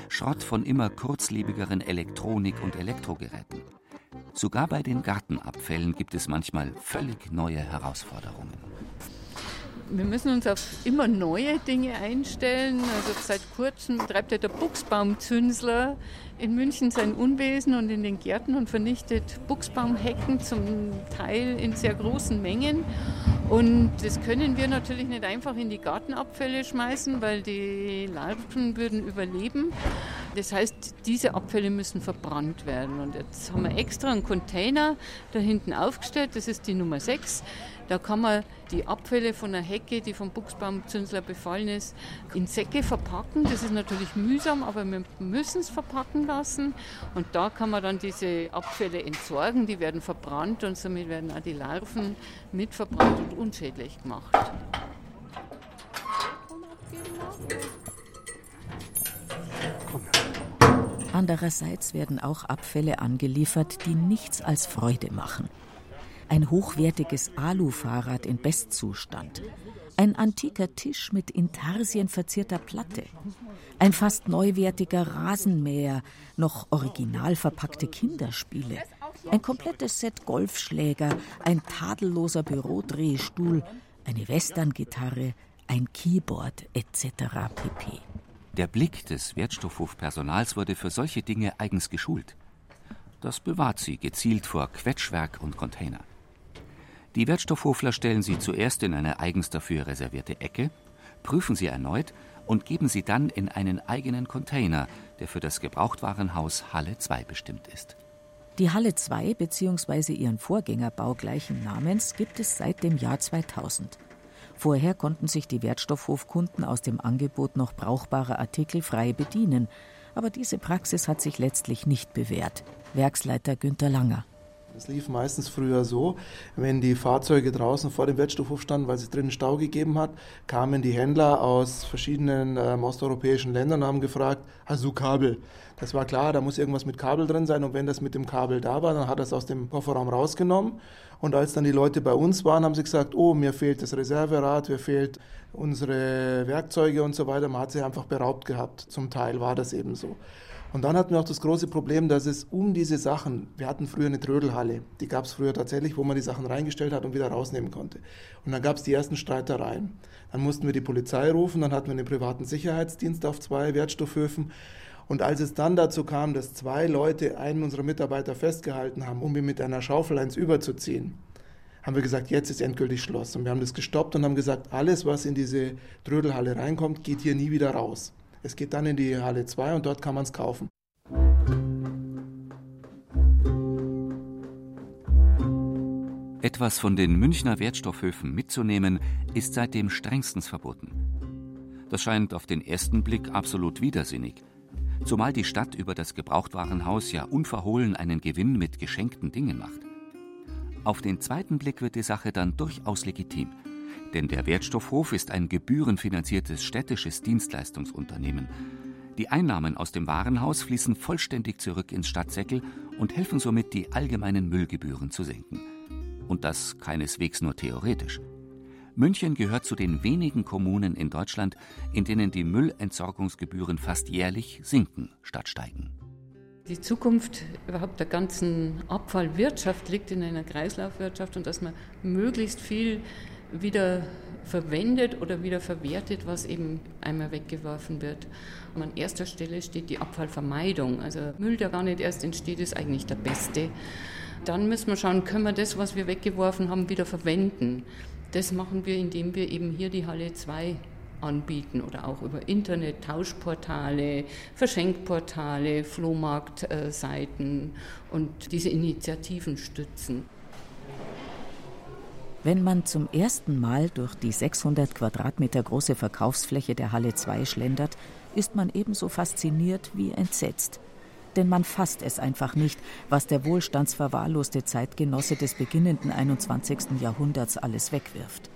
Speaker 5: Schrott von immer kurzlebigeren Elektronik- und Elektrogeräten. Sogar bei den Gartenabfällen gibt es manchmal völlig neue Herausforderungen
Speaker 18: wir müssen uns auf immer neue Dinge einstellen. Also seit kurzem treibt ja der Buchsbaumzünsler in München sein Unwesen und in den Gärten und vernichtet Buchsbaumhecken zum Teil in sehr großen Mengen. Und das können wir natürlich nicht einfach in die Gartenabfälle schmeißen, weil die Larven würden überleben. Das heißt, diese Abfälle müssen verbrannt werden. Und jetzt haben wir extra einen Container da hinten aufgestellt, das ist die Nummer 6. Da kann man die Abfälle von einer Hecke, die vom Buchsbaumzünsler befallen ist, in Säcke verpacken. Das ist natürlich mühsam, aber wir müssen es verpacken lassen. Und da kann man dann diese Abfälle entsorgen. Die werden verbrannt und somit werden auch die Larven mit verbrannt und unschädlich gemacht.
Speaker 4: Andererseits werden auch Abfälle angeliefert, die nichts als Freude machen ein hochwertiges Alufahrrad in Bestzustand, ein antiker Tisch mit Intarsien verzierter Platte, ein fast neuwertiger Rasenmäher, noch original verpackte Kinderspiele, ein komplettes Set Golfschläger, ein tadelloser Bürodrehstuhl, eine Westerngitarre, ein Keyboard etc. pp.
Speaker 5: Der Blick des Wertstoffhofpersonals wurde für solche Dinge eigens geschult. Das bewahrt sie gezielt vor Quetschwerk und Container. Die Wertstoffhofler stellen sie zuerst in eine eigens dafür reservierte Ecke, prüfen sie erneut und geben sie dann in einen eigenen Container, der für das Gebrauchtwarenhaus Halle 2 bestimmt ist.
Speaker 4: Die Halle 2 bzw. ihren Vorgängerbau gleichen Namens gibt es seit dem Jahr 2000. Vorher konnten sich die Wertstoffhofkunden aus dem Angebot noch brauchbarer Artikel frei bedienen, aber diese Praxis hat sich letztlich nicht bewährt. Werksleiter Günter Langer.
Speaker 9: Das lief meistens früher so, wenn die Fahrzeuge draußen vor dem Wertstoffhof standen, weil es drinnen Stau gegeben hat, kamen die Händler aus verschiedenen ähm, osteuropäischen Ländern und haben gefragt, hast du Kabel? Das war klar, da muss irgendwas mit Kabel drin sein und wenn das mit dem Kabel da war, dann hat er es aus dem Kofferraum rausgenommen und als dann die Leute bei uns waren, haben sie gesagt, oh, mir fehlt das Reserverad, mir fehlt unsere Werkzeuge und so weiter. Man hat sie einfach beraubt gehabt. Zum Teil war das eben so. Und dann hatten wir auch das große Problem, dass es um diese Sachen, wir hatten früher eine Trödelhalle, die gab es früher tatsächlich, wo man die Sachen reingestellt hat und wieder rausnehmen konnte. Und dann gab es die ersten Streitereien. Dann mussten wir die Polizei rufen, dann hatten wir einen privaten Sicherheitsdienst auf zwei Wertstoffhöfen. Und als es dann dazu kam, dass zwei Leute einen unserer Mitarbeiter festgehalten haben, um ihn mit einer Schaufel eins überzuziehen, haben wir gesagt, jetzt ist endgültig Schluss. Und wir haben das gestoppt und haben gesagt, alles, was in diese Trödelhalle reinkommt, geht hier nie wieder raus. Es geht dann in die Halle 2 und dort kann man es kaufen.
Speaker 5: Etwas von den Münchner Wertstoffhöfen mitzunehmen, ist seitdem strengstens verboten. Das scheint auf den ersten Blick absolut widersinnig, zumal die Stadt über das Gebrauchtwarenhaus ja unverhohlen einen Gewinn mit geschenkten Dingen macht. Auf den zweiten Blick wird die Sache dann durchaus legitim. Denn der Wertstoffhof ist ein gebührenfinanziertes städtisches Dienstleistungsunternehmen. Die Einnahmen aus dem Warenhaus fließen vollständig zurück ins Stadtsäckel und helfen somit, die allgemeinen Müllgebühren zu senken. Und das keineswegs nur theoretisch. München gehört zu den wenigen Kommunen in Deutschland, in denen die Müllentsorgungsgebühren fast jährlich sinken statt steigen.
Speaker 18: Die Zukunft überhaupt der ganzen Abfallwirtschaft liegt in einer Kreislaufwirtschaft und dass man möglichst viel wieder verwendet oder wieder verwertet, was eben einmal weggeworfen wird. Und an erster Stelle steht die Abfallvermeidung. Also Müll, der gar nicht erst entsteht, ist eigentlich der beste. Dann müssen wir schauen, können wir das, was wir weggeworfen haben, wieder verwenden. Das machen wir, indem wir eben hier die Halle 2 anbieten oder auch über Internet, Tauschportale, Verschenkportale, Flohmarktseiten und diese Initiativen stützen.
Speaker 4: Wenn man zum ersten Mal durch die 600 Quadratmeter große Verkaufsfläche der Halle 2 schlendert, ist man ebenso fasziniert wie entsetzt. Denn man fasst es einfach nicht, was der wohlstandsverwahrloste Zeitgenosse des beginnenden 21. Jahrhunderts alles wegwirft.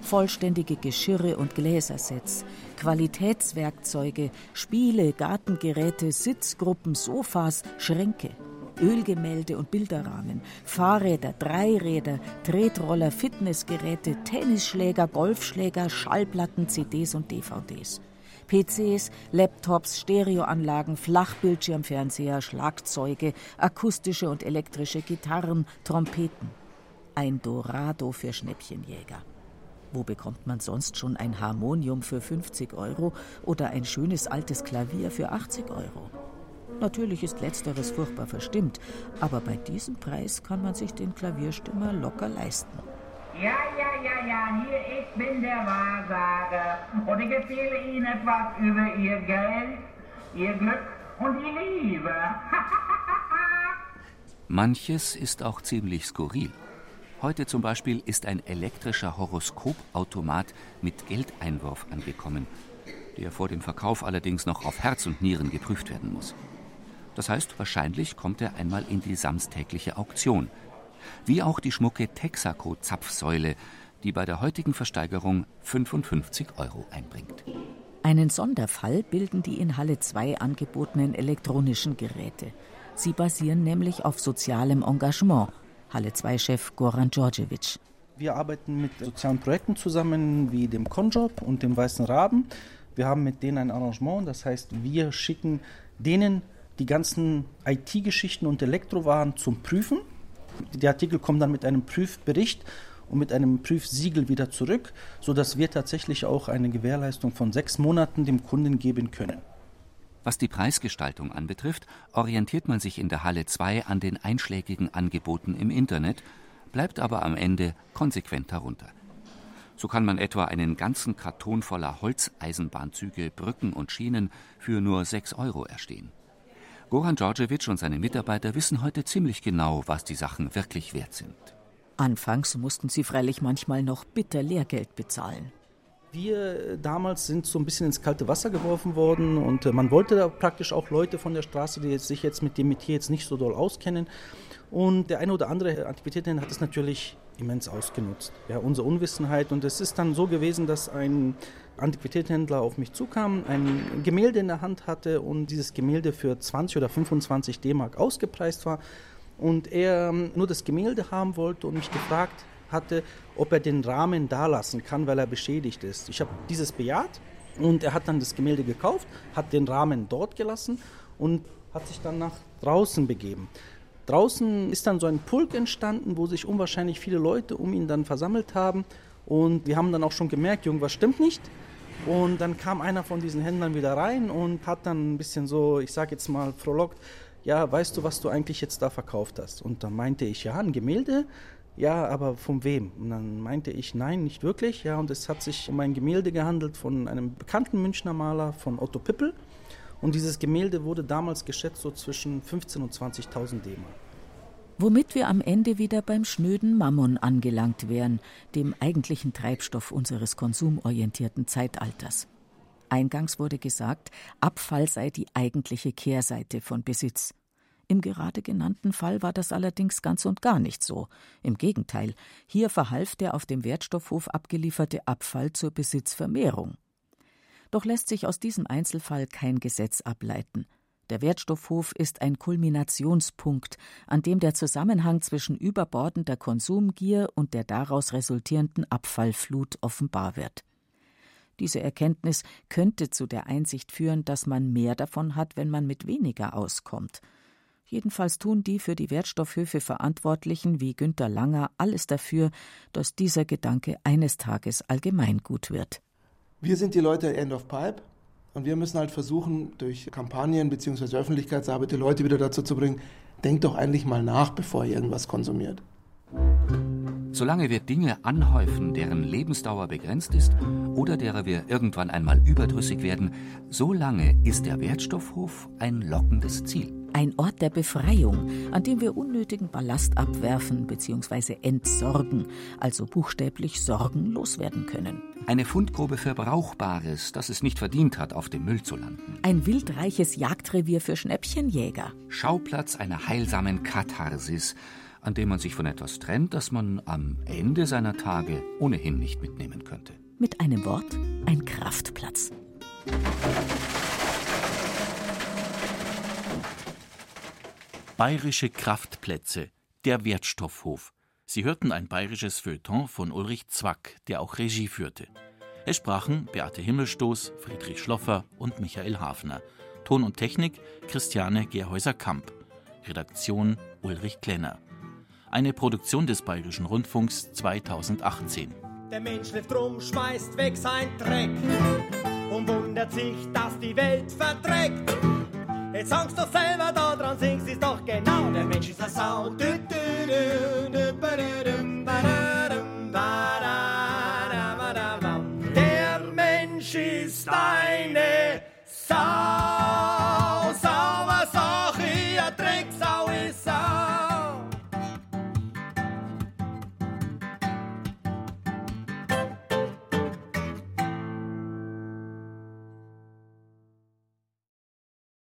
Speaker 4: Vollständige Geschirre und Gläsersets, Qualitätswerkzeuge, Spiele, Gartengeräte, Sitzgruppen, Sofas, Schränke – Ölgemälde und Bilderrahmen, Fahrräder, Dreiräder, Tretroller, Fitnessgeräte, Tennisschläger, Golfschläger, Schallplatten, CDs und DVDs. PCs, Laptops, Stereoanlagen, Flachbildschirmfernseher, Schlagzeuge, akustische und elektrische Gitarren, Trompeten. Ein Dorado für Schnäppchenjäger. Wo bekommt man sonst schon ein Harmonium für 50 Euro oder ein schönes altes Klavier für 80 Euro? Natürlich ist letzteres furchtbar verstimmt, aber bei diesem Preis kann man sich den Klavierstimmer locker leisten.
Speaker 19: Ja, ja, ja, ja, hier, ich bin der Wahrsager und ich erzähle Ihnen etwas über Ihr Geld, Ihr Glück und die Liebe.
Speaker 5: Manches ist auch ziemlich skurril. Heute zum Beispiel ist ein elektrischer Horoskopautomat mit Geldeinwurf angekommen, der vor dem Verkauf allerdings noch auf Herz und Nieren geprüft werden muss. Das heißt, wahrscheinlich kommt er einmal in die samstägliche Auktion. Wie auch die schmucke Texaco-Zapfsäule, die bei der heutigen Versteigerung 55 Euro einbringt.
Speaker 4: Einen Sonderfall bilden die in Halle 2 angebotenen elektronischen Geräte. Sie basieren nämlich auf sozialem Engagement. Halle 2-Chef Goran Djordjevic.
Speaker 6: Wir arbeiten mit sozialen Projekten zusammen wie dem Conjob und dem Weißen Raben. Wir haben mit denen ein Arrangement, das heißt, wir schicken denen die ganzen IT-Geschichten und Elektrowaren zum Prüfen. Die Artikel kommen dann mit einem Prüfbericht und mit einem Prüfsiegel wieder zurück, sodass wir tatsächlich auch eine Gewährleistung von sechs Monaten dem Kunden geben können.
Speaker 5: Was die Preisgestaltung anbetrifft, orientiert man sich in der Halle 2 an den einschlägigen Angeboten im Internet, bleibt aber am Ende konsequent darunter. So kann man etwa einen ganzen Karton voller Holzeisenbahnzüge, Brücken und Schienen für nur 6 Euro erstehen. Goran Djordjevic und seine Mitarbeiter wissen heute ziemlich genau, was die Sachen wirklich wert sind.
Speaker 4: Anfangs mussten sie freilich manchmal noch bitter Lehrgeld bezahlen.
Speaker 6: Wir äh, damals sind so ein bisschen ins kalte Wasser geworfen worden und äh, man wollte da praktisch auch Leute von der Straße, die sich jetzt mit dem Metier jetzt nicht so doll auskennen. Und der eine oder andere Antiquitätenhändler hat es natürlich immens ausgenutzt. Ja, unsere Unwissenheit. Und es ist dann so gewesen, dass ein Antiquitätenhändler auf mich zukam, ein Gemälde in der Hand hatte und dieses Gemälde für 20 oder 25 D-Mark ausgepreist war. Und er ähm, nur das Gemälde haben wollte und mich gefragt hatte, ob er den Rahmen da lassen kann, weil er beschädigt ist. Ich habe dieses bejaht und er hat dann das Gemälde gekauft, hat den Rahmen dort gelassen und hat sich dann nach draußen begeben. Draußen ist dann so ein Pulk entstanden, wo sich unwahrscheinlich viele Leute um ihn dann versammelt haben. Und wir haben dann auch schon gemerkt, irgendwas stimmt nicht. Und dann kam einer von diesen Händlern wieder rein und hat dann ein bisschen so, ich sage jetzt mal, frohlockt, ja, weißt du, was du eigentlich jetzt da verkauft hast? Und dann meinte ich, ja, ein Gemälde. Ja, aber von wem? Und dann meinte ich, nein, nicht wirklich. Ja, und es hat sich um ein Gemälde gehandelt von einem bekannten Münchner Maler, von Otto Pippel. Und dieses Gemälde wurde damals geschätzt so zwischen 15.000 und 20.000 D-Mark.
Speaker 4: Womit wir am Ende wieder beim schnöden Mammon angelangt wären, dem eigentlichen Treibstoff unseres konsumorientierten Zeitalters. Eingangs wurde gesagt, Abfall sei die eigentliche Kehrseite von Besitz. Im gerade genannten Fall war das allerdings ganz und gar nicht so. Im Gegenteil, hier verhalf der auf dem Wertstoffhof abgelieferte Abfall zur Besitzvermehrung. Doch lässt sich aus diesem Einzelfall kein Gesetz ableiten. Der Wertstoffhof ist ein Kulminationspunkt, an dem der Zusammenhang zwischen überbordender Konsumgier und der daraus resultierenden Abfallflut offenbar wird. Diese Erkenntnis könnte zu der Einsicht führen, dass man mehr davon hat, wenn man mit weniger auskommt. Jedenfalls tun die für die Wertstoffhöfe Verantwortlichen wie Günter Langer alles dafür, dass dieser Gedanke eines Tages Allgemeingut wird.
Speaker 9: Wir sind die Leute End of Pipe und wir müssen halt versuchen, durch Kampagnen bzw. Öffentlichkeitsarbeit die Leute wieder dazu zu bringen, denkt doch eigentlich mal nach, bevor ihr irgendwas konsumiert.
Speaker 5: Solange wir Dinge anhäufen, deren Lebensdauer begrenzt ist oder derer wir irgendwann einmal überdrüssig werden, solange ist der Wertstoffhof ein lockendes Ziel.
Speaker 4: Ein Ort der Befreiung, an dem wir unnötigen Ballast abwerfen bzw. entsorgen, also buchstäblich sorgenlos werden können.
Speaker 5: Eine Fundgrube für Brauchbares, das es nicht verdient hat, auf dem Müll zu landen.
Speaker 4: Ein wildreiches Jagdrevier für Schnäppchenjäger.
Speaker 5: Schauplatz einer heilsamen Katharsis, an dem man sich von etwas trennt, das man am Ende seiner Tage ohnehin nicht mitnehmen könnte.
Speaker 4: Mit einem Wort ein Kraftplatz.
Speaker 7: Bayerische Kraftplätze, der Wertstoffhof. Sie hörten ein bayerisches Feuilleton von Ulrich Zwack, der auch Regie führte. Es sprachen Beate Himmelstoß, Friedrich Schloffer und Michael Hafner. Ton und Technik Christiane Gerhäuser-Kamp. Redaktion Ulrich Klenner. Eine Produktion des Bayerischen Rundfunks 2018.
Speaker 20: Der Mensch schläft rum, schmeißt weg sein Dreck und wundert sich, dass die Welt verträgt. Jetzt sagst du selber da dran, singst ist doch genau. Der Mensch ist ein Sau. Der Mensch ist eine